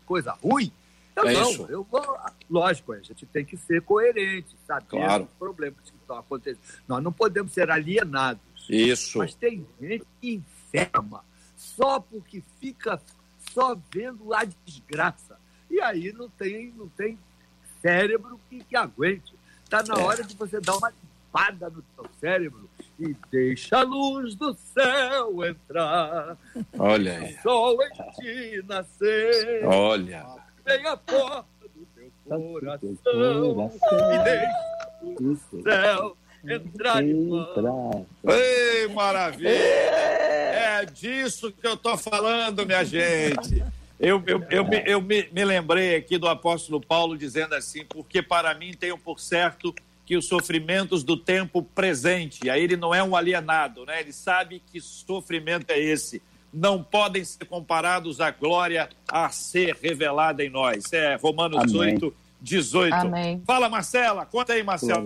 coisa ruim eu é não, isso. eu vou. Lógico, a gente tem que ser coerente, saber claro. os problemas que estão acontecendo. Nós não podemos ser alienados. Isso. Mas tem gente que enferma só porque fica só vendo a desgraça. E aí não tem, não tem cérebro que, que aguente. Está na é. hora de você dar uma limpada no seu cérebro e deixa a luz do céu entrar. Olha aí. O sol em ti nascer. Olha vem a porta do teu coração e deixa o céu entrar de mão. Ei, maravilha! É disso que eu tô falando, minha gente. Eu, eu, eu, me, eu me, me lembrei aqui do apóstolo Paulo dizendo assim, porque para mim tenho por certo que os sofrimentos do tempo presente, aí ele não é um alienado, né? Ele sabe que sofrimento é esse não podem ser comparados à glória a ser revelada em nós. É Romanos Amém. 8, 18. Amém. Fala, Marcela. Conta aí, Marcela.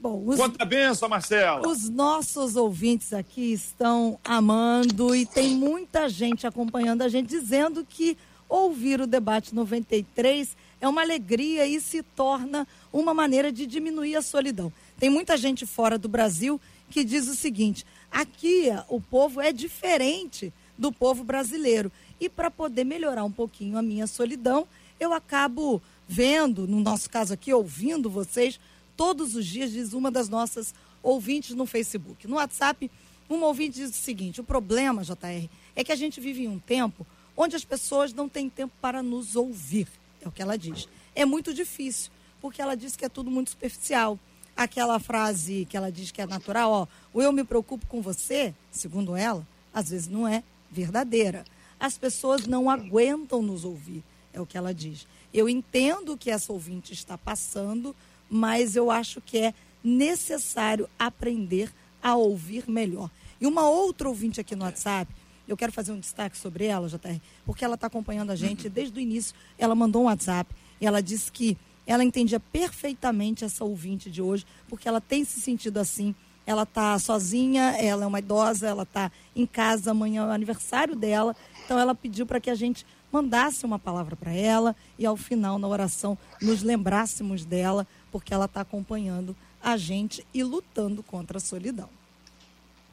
Bom, os, Quanta benção, Marcela. Os nossos ouvintes aqui estão amando e tem muita gente acompanhando a gente dizendo que ouvir o debate 93 é uma alegria e se torna uma maneira de diminuir a solidão. Tem muita gente fora do Brasil que diz o seguinte: Aqui o povo é diferente do povo brasileiro. E para poder melhorar um pouquinho a minha solidão, eu acabo vendo, no nosso caso aqui, ouvindo vocês todos os dias, diz uma das nossas ouvintes no Facebook. No WhatsApp, uma ouvinte diz o seguinte: o problema, JR, é que a gente vive em um tempo onde as pessoas não têm tempo para nos ouvir. É o que ela diz. É muito difícil, porque ela diz que é tudo muito superficial aquela frase que ela diz que é natural, ó, o eu me preocupo com você, segundo ela, às vezes não é verdadeira. As pessoas não aguentam nos ouvir, é o que ela diz. Eu entendo o que essa ouvinte está passando, mas eu acho que é necessário aprender a ouvir melhor. E uma outra ouvinte aqui no WhatsApp, eu quero fazer um destaque sobre ela, JR, porque ela está acompanhando a gente desde o início. Ela mandou um WhatsApp e ela disse que ela entendia perfeitamente essa ouvinte de hoje, porque ela tem se sentido assim. Ela está sozinha, ela é uma idosa, ela está em casa, amanhã é o aniversário dela. Então ela pediu para que a gente mandasse uma palavra para ela e ao final, na oração, nos lembrássemos dela, porque ela está acompanhando a gente e lutando contra a solidão.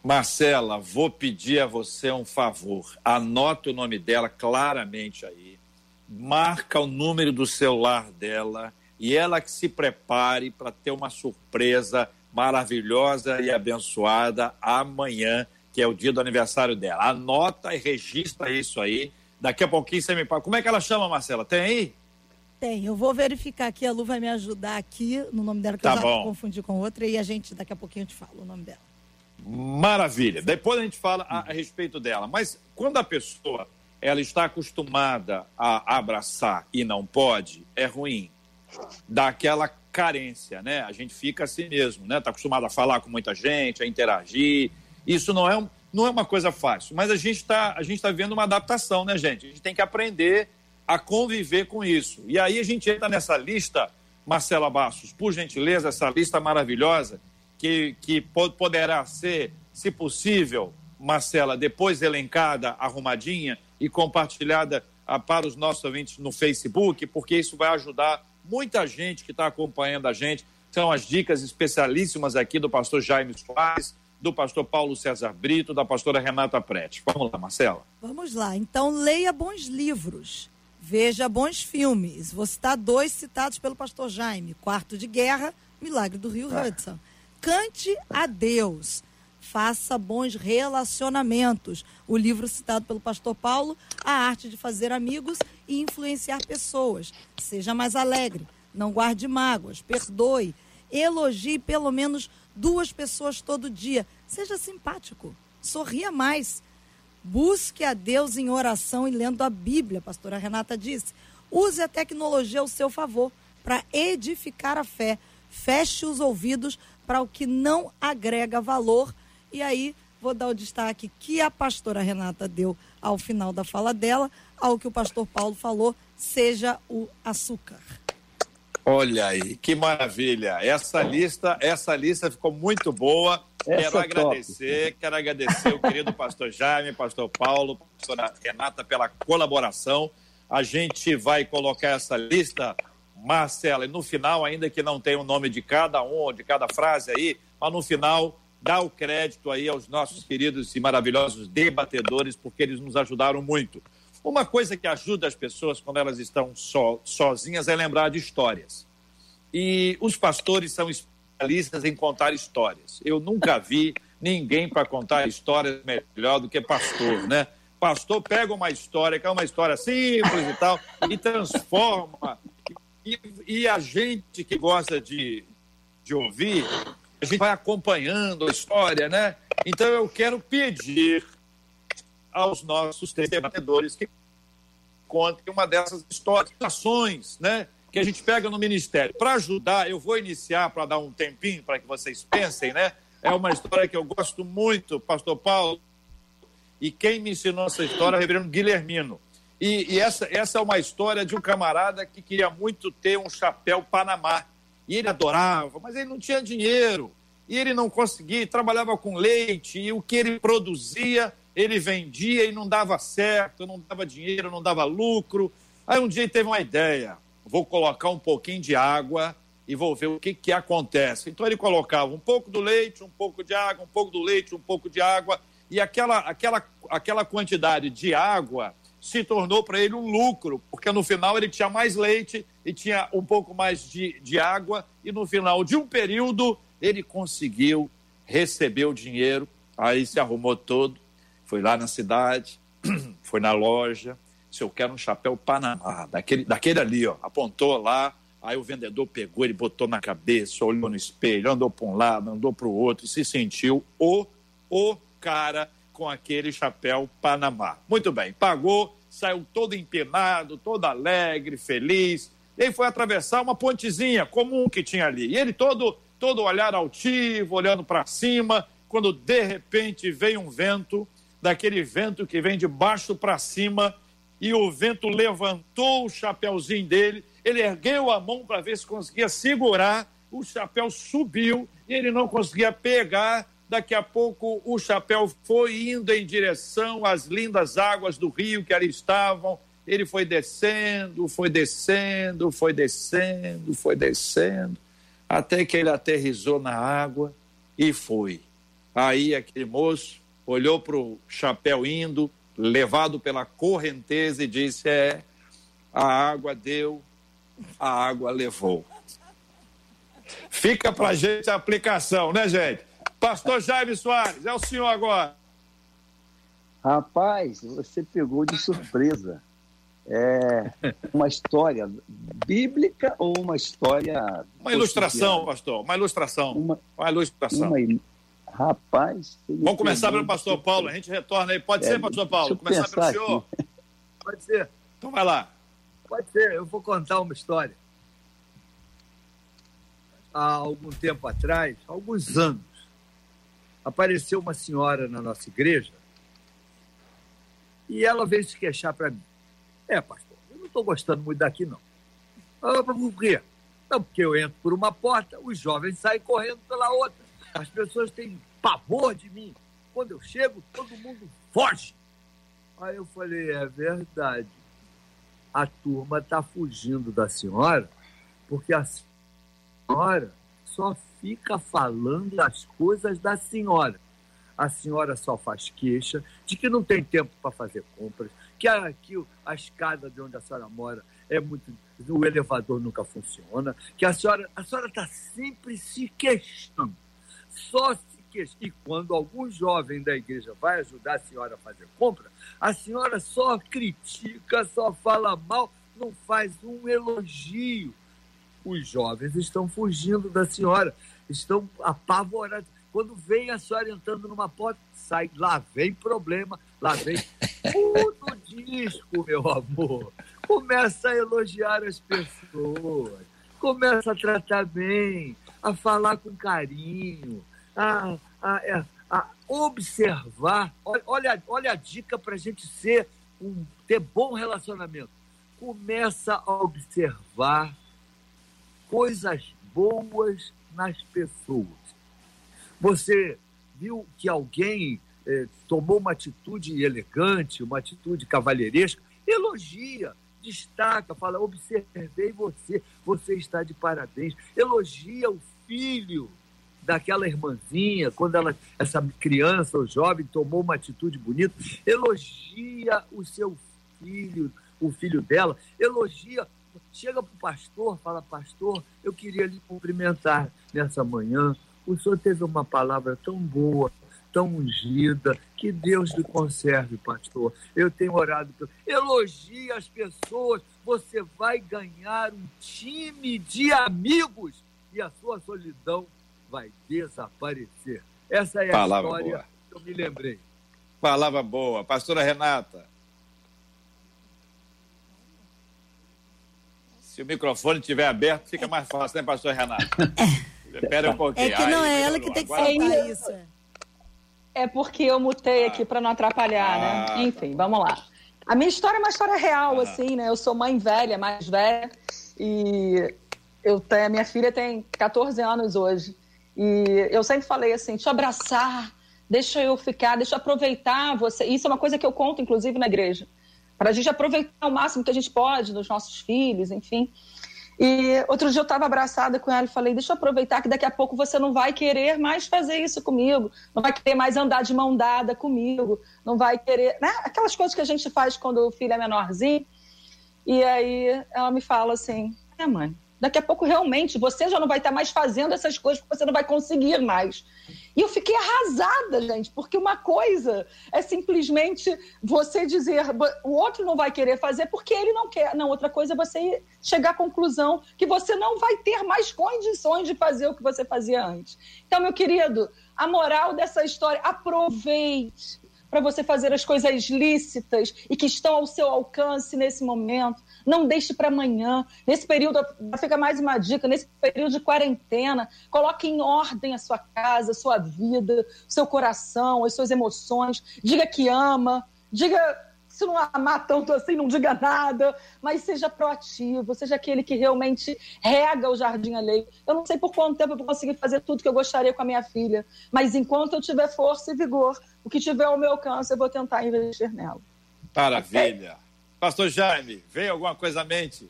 Marcela, vou pedir a você um favor. Anota o nome dela claramente aí. Marca o número do celular dela e ela que se prepare para ter uma surpresa maravilhosa e abençoada amanhã, que é o dia do aniversário dela. Anota e registra isso aí. Daqui a pouquinho você me fala. Como é que ela chama, Marcela? Tem aí? Tem. Eu vou verificar aqui. A Lu vai me ajudar aqui no nome dela, que tá eu já bom. confundi com outra. E a gente, daqui a pouquinho, eu te falo o nome dela. Maravilha. Depois a gente fala a, a respeito dela. Mas quando a pessoa ela está acostumada a abraçar e não pode, é ruim. Dá aquela carência, né? A gente fica assim mesmo, né? Está acostumado a falar com muita gente, a interagir. Isso não é, um, não é uma coisa fácil. Mas a gente está tá vendo uma adaptação, né, gente? A gente tem que aprender a conviver com isso. E aí a gente entra nessa lista, Marcela Bastos, por gentileza, essa lista maravilhosa, que, que poderá ser, se possível, Marcela, depois elencada, arrumadinha e compartilhada ah, para os nossos ouvintes no Facebook, porque isso vai ajudar muita gente que está acompanhando a gente. São as dicas especialíssimas aqui do pastor Jaime Soares, do pastor Paulo César Brito, da pastora Renata Prete. Vamos lá, Marcela. Vamos lá. Então, leia bons livros, veja bons filmes. Vou citar dois citados pelo pastor Jaime: Quarto de Guerra, Milagre do Rio ah. Hudson. Cante a Deus. Faça bons relacionamentos. O livro citado pelo pastor Paulo, A Arte de Fazer Amigos e Influenciar Pessoas. Seja mais alegre, não guarde mágoas, perdoe, elogie pelo menos duas pessoas todo dia. Seja simpático, sorria mais. Busque a Deus em oração e lendo a Bíblia, a pastora Renata disse. Use a tecnologia ao seu favor para edificar a fé. Feche os ouvidos para o que não agrega valor. E aí vou dar o destaque que a pastora Renata deu ao final da fala dela, ao que o pastor Paulo falou, seja o açúcar. Olha aí, que maravilha. Essa lista, essa lista ficou muito boa. Essa quero é agradecer, top. quero agradecer o querido pastor Jaime, pastor Paulo, pastora Renata pela colaboração. A gente vai colocar essa lista Marcela, e no final, ainda que não tenha o nome de cada um, de cada frase aí, mas no final, dá o crédito aí aos nossos queridos e maravilhosos debatedores, porque eles nos ajudaram muito. Uma coisa que ajuda as pessoas quando elas estão so, sozinhas é lembrar de histórias. E os pastores são especialistas em contar histórias. Eu nunca vi ninguém para contar histórias melhor do que pastor, né? Pastor pega uma história, que é uma história simples e tal, e transforma e, e a gente que gosta de, de ouvir, a gente vai acompanhando a história, né? Então eu quero pedir aos nossos debatedores que contem uma dessas histórias, ações, né? Que a gente pega no ministério. Para ajudar, eu vou iniciar para dar um tempinho para que vocês pensem, né? É uma história que eu gosto muito, Pastor Paulo. E quem me ensinou essa história é o reverendo Guilhermino. E, e, essa, essa é uma história de um camarada que queria muito ter um chapéu Panamá. E ele adorava, mas ele não tinha dinheiro. E ele não conseguia, trabalhava com leite, e o que ele produzia, ele vendia e não dava certo, não dava dinheiro, não dava lucro. Aí um dia ele teve uma ideia: vou colocar um pouquinho de água e vou ver o que, que acontece. Então ele colocava um pouco do leite, um pouco de água, um pouco do leite, um pouco de água, e aquela, aquela, aquela quantidade de água se tornou para ele um lucro, porque no final ele tinha mais leite e tinha um pouco mais de, de água, e no final de um período ele conseguiu receber o dinheiro, aí se arrumou todo, foi lá na cidade, foi na loja, se eu quero um chapéu Panamá, daquele, daquele ali, ó, apontou lá, aí o vendedor pegou, ele botou na cabeça, olhou no espelho, andou para um lado, andou para o outro, e se sentiu o, o cara com aquele chapéu Panamá. Muito bem, pagou, saiu todo empenado, todo alegre, feliz. Ele foi atravessar uma pontezinha comum que tinha ali. E ele todo, todo olhar altivo, olhando para cima, quando de repente veio um vento, daquele vento que vem de baixo para cima, e o vento levantou o chapéuzinho dele, ele ergueu a mão para ver se conseguia segurar, o chapéu subiu e ele não conseguia pegar Daqui a pouco o chapéu foi indo em direção às lindas águas do rio que ali estavam. Ele foi descendo, foi descendo, foi descendo, foi descendo, até que ele aterrizou na água e foi. Aí aquele moço olhou para o chapéu indo, levado pela correnteza, e disse: É, a água deu, a água levou. Fica pra gente a aplicação, né, gente? Pastor Jaime Soares, é o senhor agora. Rapaz, você pegou de surpresa. É uma história bíblica ou uma história. Uma ilustração, pastor, uma ilustração. Uma, uma ilustração. Uma, rapaz. Vamos começar pelo pastor Paulo, a gente retorna aí. Pode é, ser, pastor Paulo? Começar pelo senhor? Aqui. Pode ser. Então vai lá. Pode ser, eu vou contar uma história. Há algum tempo atrás, alguns anos, apareceu uma senhora na nossa igreja e ela veio se queixar para mim. É, pastor, eu não estou gostando muito daqui, não. Ah, por quê? Não, porque eu entro por uma porta, os jovens saem correndo pela outra. As pessoas têm pavor de mim. Quando eu chego, todo mundo foge. Aí eu falei, é verdade. A turma está fugindo da senhora porque a senhora só fica falando as coisas da senhora a senhora só faz queixa de que não tem tempo para fazer compras, que aqui a escada de onde a senhora mora é muito. o elevador nunca funciona, que a senhora a senhora está sempre se queixando, só se queixa. E quando algum jovem da igreja vai ajudar a senhora a fazer compra, a senhora só critica, só fala mal, não faz um elogio. Os jovens estão fugindo da senhora, estão apavorados. Quando vem a senhora entrando numa porta, sai, lá vem problema, lá vem tudo disco, meu amor. Começa a elogiar as pessoas, começa a tratar bem, a falar com carinho, a, a, a, a observar. Olha, olha a dica para a gente ser um, ter bom relacionamento. Começa a observar coisas boas nas pessoas você viu que alguém eh, tomou uma atitude elegante, uma atitude cavalheiresca? Elogia, destaca, fala: observei você, você está de parabéns. Elogia o filho daquela irmãzinha, quando ela, essa criança ou jovem tomou uma atitude bonita, elogia o seu filho, o filho dela, elogia, chega para o pastor, fala, pastor, eu queria lhe cumprimentar nessa manhã, o senhor teve uma palavra tão boa, tão ungida. Que Deus lhe conserve, pastor. Eu tenho orado. Elogie as pessoas. Você vai ganhar um time de amigos e a sua solidão vai desaparecer. Essa é a palavra história boa. que eu me lembrei. Palavra boa. Pastora Renata. Se o microfone estiver aberto, fica mais fácil, né, pastor Renata? Espera um pouquinho. É que não é ela que tem que soltar isso. É porque eu mutei aqui para não atrapalhar, né? ah, né? Enfim, vamos lá. A minha história é uma história real, ah. assim, né? Eu sou mãe velha, mais velha, e eu tenho, a minha filha tem 14 anos hoje. E eu sempre falei assim: te abraçar, deixa eu ficar, deixa eu aproveitar você. Isso é uma coisa que eu conto, inclusive, na igreja. Para a gente aproveitar o máximo que a gente pode dos nossos filhos, enfim. E outro dia eu estava abraçada com ela e falei: Deixa eu aproveitar que daqui a pouco você não vai querer mais fazer isso comigo, não vai querer mais andar de mão dada comigo, não vai querer. Né? Aquelas coisas que a gente faz quando o filho é menorzinho. E aí ela me fala assim: É, mãe, Daqui a pouco, realmente, você já não vai estar mais fazendo essas coisas, porque você não vai conseguir mais. E eu fiquei arrasada, gente, porque uma coisa é simplesmente você dizer, o outro não vai querer fazer porque ele não quer. Não, outra coisa é você chegar à conclusão que você não vai ter mais condições de fazer o que você fazia antes. Então, meu querido, a moral dessa história, aproveite para você fazer as coisas lícitas e que estão ao seu alcance nesse momento. Não deixe para amanhã. Nesse período, fica mais uma dica, nesse período de quarentena, coloque em ordem a sua casa, a sua vida, seu coração, as suas emoções. Diga que ama, diga se não amar tanto assim, não diga nada, mas seja proativo, seja aquele que realmente rega o jardim alheio. Eu não sei por quanto tempo eu vou conseguir fazer tudo que eu gostaria com a minha filha, mas enquanto eu tiver força e vigor, o que tiver ao meu alcance, eu vou tentar investir nela. Maravilha. Pastor Jaime, veio alguma coisa à mente?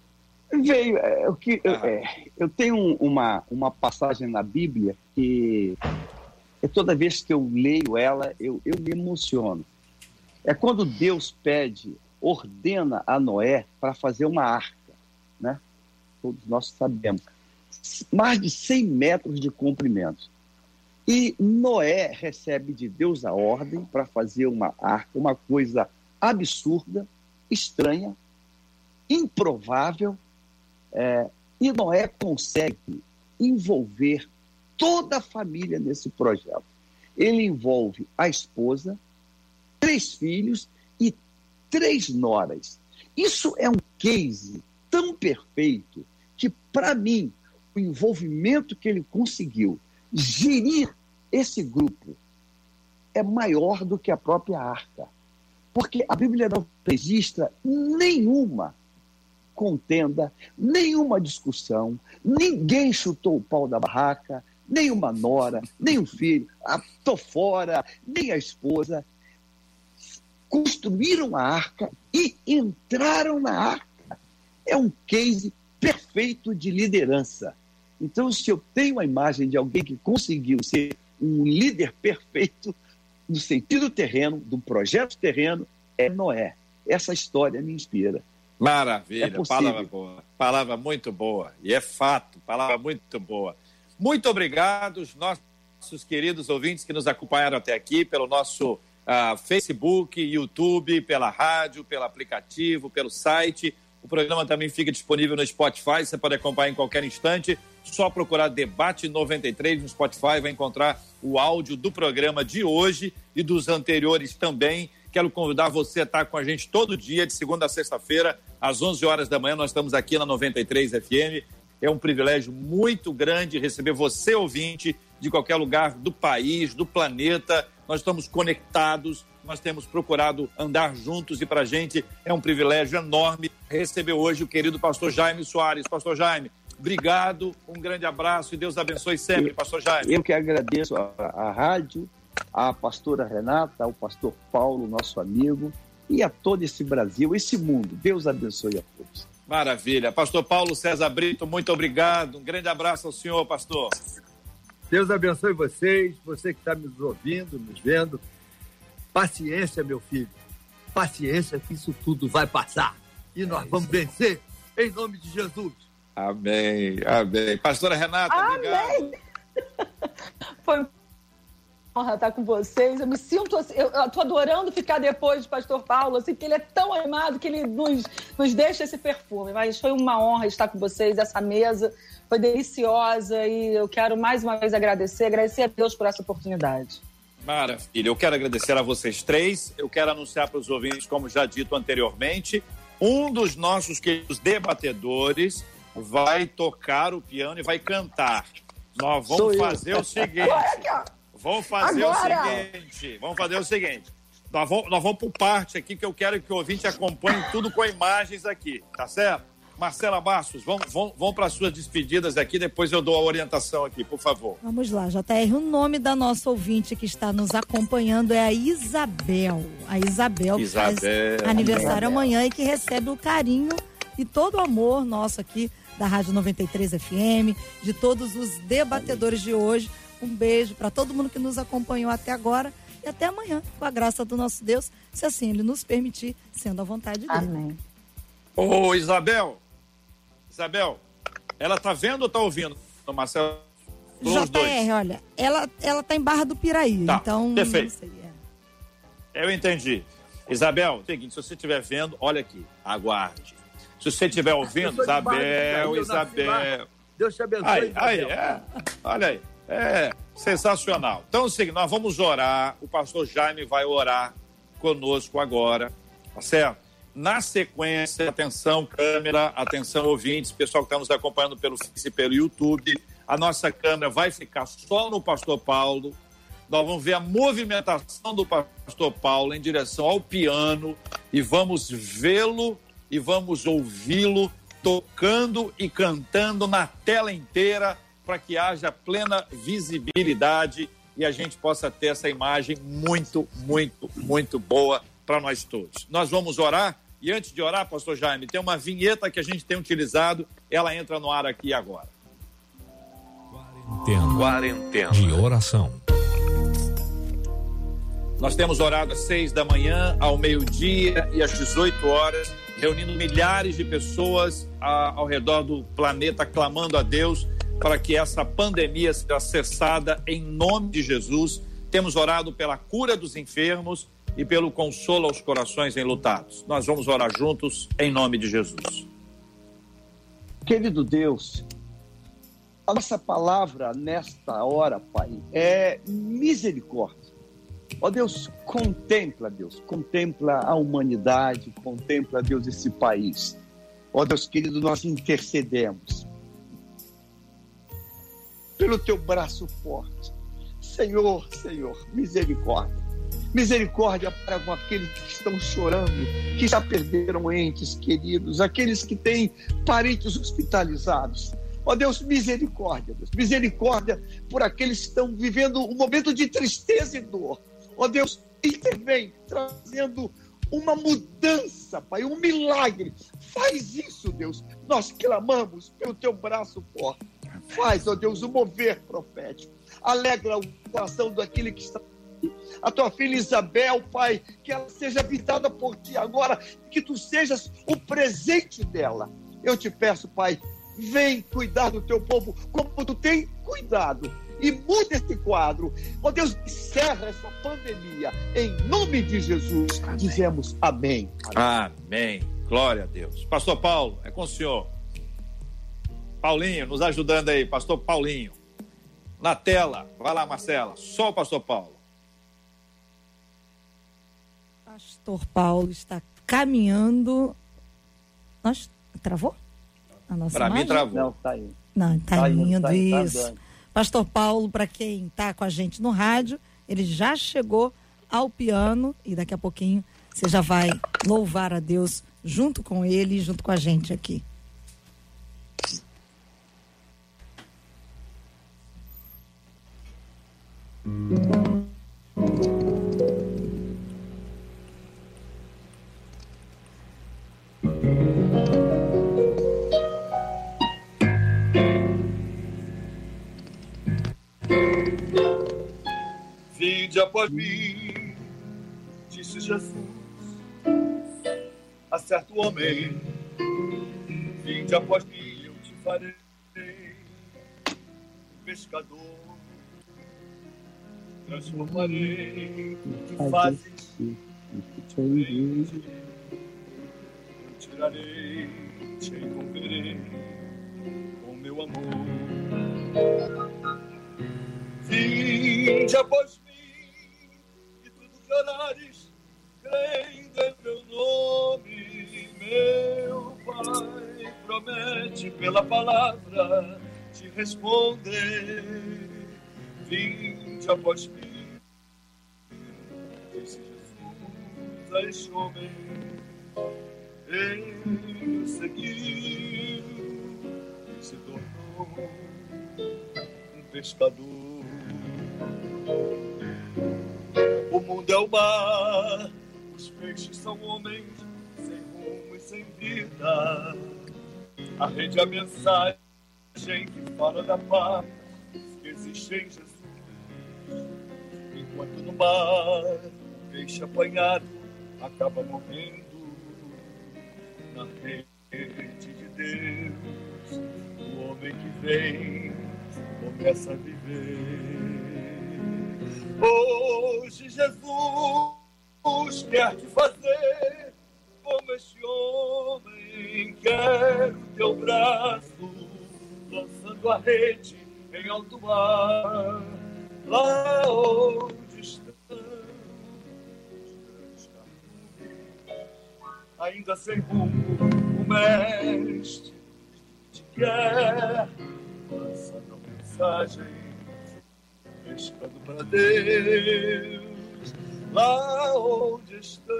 Veio. É, o que, ah. é, eu tenho uma, uma passagem na Bíblia que é toda vez que eu leio ela, eu, eu me emociono. É quando Deus pede, ordena a Noé para fazer uma arca, né? Todos nós sabemos. mais de 100 metros de comprimento. E Noé recebe de Deus a ordem para fazer uma arca, uma coisa absurda, estranha, improvável, é, e Noé consegue envolver toda a família nesse projeto. Ele envolve a esposa, três filhos e três noras. Isso é um case tão perfeito que, para mim, o envolvimento que ele conseguiu gerir esse grupo é maior do que a própria arca. Porque a Bíblia não registra nenhuma contenda, nenhuma discussão, ninguém chutou o pau da barraca, nem uma nora, nem o filho, a tô fora, nem a esposa. Construíram a arca e entraram na arca. É um case perfeito de liderança. Então, se eu tenho a imagem de alguém que conseguiu ser um líder perfeito no sentido terreno, do projeto terreno, é Noé. Essa história me inspira. Maravilha, é palavra boa. Palavra muito boa. E é fato, palavra muito boa. Muito obrigado, nossos queridos ouvintes que nos acompanharam até aqui pelo nosso uh, Facebook, YouTube, pela rádio, pelo aplicativo, pelo site. O programa também fica disponível no Spotify, você pode acompanhar em qualquer instante. Só procurar Debate 93 no Spotify, vai encontrar o áudio do programa de hoje e dos anteriores também. Quero convidar você a estar com a gente todo dia, de segunda a sexta-feira, às 11 horas da manhã. Nós estamos aqui na 93 FM. É um privilégio muito grande receber você, ouvinte, de qualquer lugar do país, do planeta. Nós estamos conectados, nós temos procurado andar juntos e para a gente é um privilégio enorme receber hoje o querido pastor Jaime Soares. Pastor Jaime, obrigado, um grande abraço e Deus abençoe sempre, pastor Jaime. Eu que agradeço a, a rádio à pastora Renata, ao pastor Paulo, nosso amigo, e a todo esse Brasil, esse mundo. Deus abençoe a todos. Maravilha. Pastor Paulo César Brito, muito obrigado. Um grande abraço ao senhor, pastor. Deus abençoe vocês, você que está nos ouvindo, nos vendo. Paciência, meu filho. Paciência, que isso tudo vai passar. E nós é vamos vencer, em nome de Jesus. Amém, amém. Pastora Renata, amém. obrigado. Foi honra estar com vocês. Eu me sinto assim, eu, estou adorando ficar depois do Pastor Paulo, assim, porque ele é tão animado que ele nos, nos deixa esse perfume. Mas foi uma honra estar com vocês, essa mesa foi deliciosa e eu quero mais uma vez agradecer, agradecer a Deus por essa oportunidade. Maravilha, eu quero agradecer a vocês três. Eu quero anunciar para os ouvintes, como já dito anteriormente, um dos nossos queridos debatedores vai tocar o piano e vai cantar. Nós vamos fazer o seguinte. Vamos fazer Agora. o seguinte. Vamos fazer o seguinte. Nós vamos, nós vamos por parte aqui, que eu quero que o ouvinte acompanhe tudo com imagens aqui, tá certo? Marcela Bastos, vamos, vamos, vamos para as suas despedidas aqui, depois eu dou a orientação aqui, por favor. Vamos lá, JR. O nome da nossa ouvinte que está nos acompanhando é a Isabel. A Isabel, Isabel. que faz aniversário Isabel. amanhã e que recebe o carinho e todo o amor nosso aqui da Rádio 93 FM, de todos os debatedores de hoje. Um beijo para todo mundo que nos acompanhou até agora e até amanhã, com a graça do nosso Deus, se assim ele nos permitir, sendo a vontade dele. Amém. Ô, Isabel, Isabel, ela tá vendo ou tá ouvindo, Marcelo? JR, olha, ela, ela tá em Barra do Piraí, tá, então. Perfeito. Sei, é. Eu entendi. Isabel, seguinte, se você estiver vendo, olha aqui, aguarde. Se você estiver ouvindo, Isabel, Isabel. Deus te abençoe. Aí, aí, é. Olha aí. É sensacional. Então é seguinte, nós vamos orar. O pastor Jaime vai orar conosco agora, tá certo? Na sequência, atenção câmera, atenção ouvintes, pessoal que está nos acompanhando pelo Face e pelo YouTube, a nossa câmera vai ficar só no pastor Paulo. Nós vamos ver a movimentação do pastor Paulo em direção ao piano e vamos vê-lo e vamos ouvi-lo tocando e cantando na tela inteira para que haja plena visibilidade e a gente possa ter essa imagem muito, muito, muito boa para nós todos. Nós vamos orar e antes de orar, pastor Jaime, tem uma vinheta que a gente tem utilizado, ela entra no ar aqui agora. Quarentena. Quarentena. De oração. Nós temos orado às seis da manhã, ao meio-dia e às 18 horas, reunindo milhares de pessoas ao redor do planeta, clamando a Deus para que essa pandemia seja cessada em nome de Jesus. Temos orado pela cura dos enfermos e pelo consolo aos corações enlutados. Nós vamos orar juntos em nome de Jesus. Querido Deus, a nossa palavra nesta hora, Pai, é misericórdia. Ó Deus, contempla, Deus, contempla a humanidade, contempla, Deus, esse país. Ó Deus querido, nós intercedemos pelo teu braço forte. Senhor, Senhor, misericórdia. Misericórdia para com aqueles que estão chorando, que já perderam entes queridos, aqueles que têm parentes hospitalizados. Ó oh Deus, misericórdia, Deus. Misericórdia por aqueles que estão vivendo um momento de tristeza e dor. Ó Deus, intervém, trazendo uma mudança, Pai, um milagre. Faz isso, Deus. Nós clamamos pelo teu braço forte. Faz, ó Deus, o mover profético. Alegra o coração daquele que está a tua filha Isabel, Pai, que ela seja habitada por ti agora, que tu sejas o presente dela. Eu te peço, Pai, vem cuidar do teu povo como tu tem cuidado e muda esse quadro. Ó oh, Deus, encerra essa pandemia. Em nome de Jesus, amém. dizemos amém. amém. Amém. Glória a Deus. Pastor Paulo, é com o senhor. Paulinho, nos ajudando aí, Pastor Paulinho. Na tela, vai lá, Marcela. Só o Pastor Paulo. Pastor Paulo está caminhando. Nós travou? Para mim travou. Não, tá aí. Não, tá, tá indo, tá, isso. Tá Pastor Paulo, para quem está com a gente no rádio, ele já chegou ao piano e daqui a pouquinho você já vai louvar a Deus junto com ele, junto com a gente aqui. Após mim, disse Jesus a certo homem. Vinde após mim, eu te farei pescador. Transformarei que fazes em Eu tirarei, te envolverei com meu amor. Vinde após orares, crendo em meu nome, meu Pai promete pela palavra te responder. Vinde após mim, disse Jesus a este homem, ele seguiu e se tornou um pescador. Mundo é o mar, os peixes são homens sem rumo e sem vida. A rede é a mensagem que fala da paz que existe em Jesus. Enquanto no mar, o peixe apanhado acaba morrendo na rede de Deus. O homem que vem começa a viver. Hoje Jesus quer te fazer como este homem quer o teu braço, lançando a rede em alto mar, lá onde estão ainda sem rumo, o mestre te quer, lançando a mensagem pescando para Deus, lá onde estão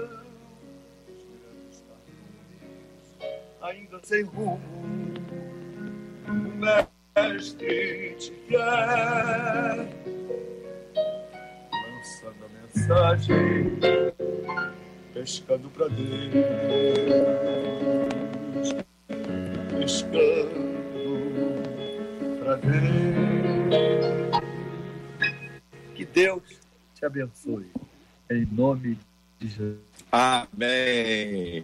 os grandes caminhos, ainda sem rumo, o mestre te quer, lançando a mensagem, pescando para Deus, pescando para Deus. Deus te abençoe. Em nome de Jesus. Amém.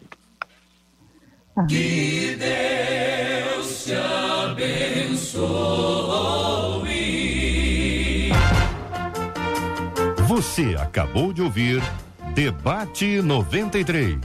Que Deus te abençoe. Você acabou de ouvir Debate 93.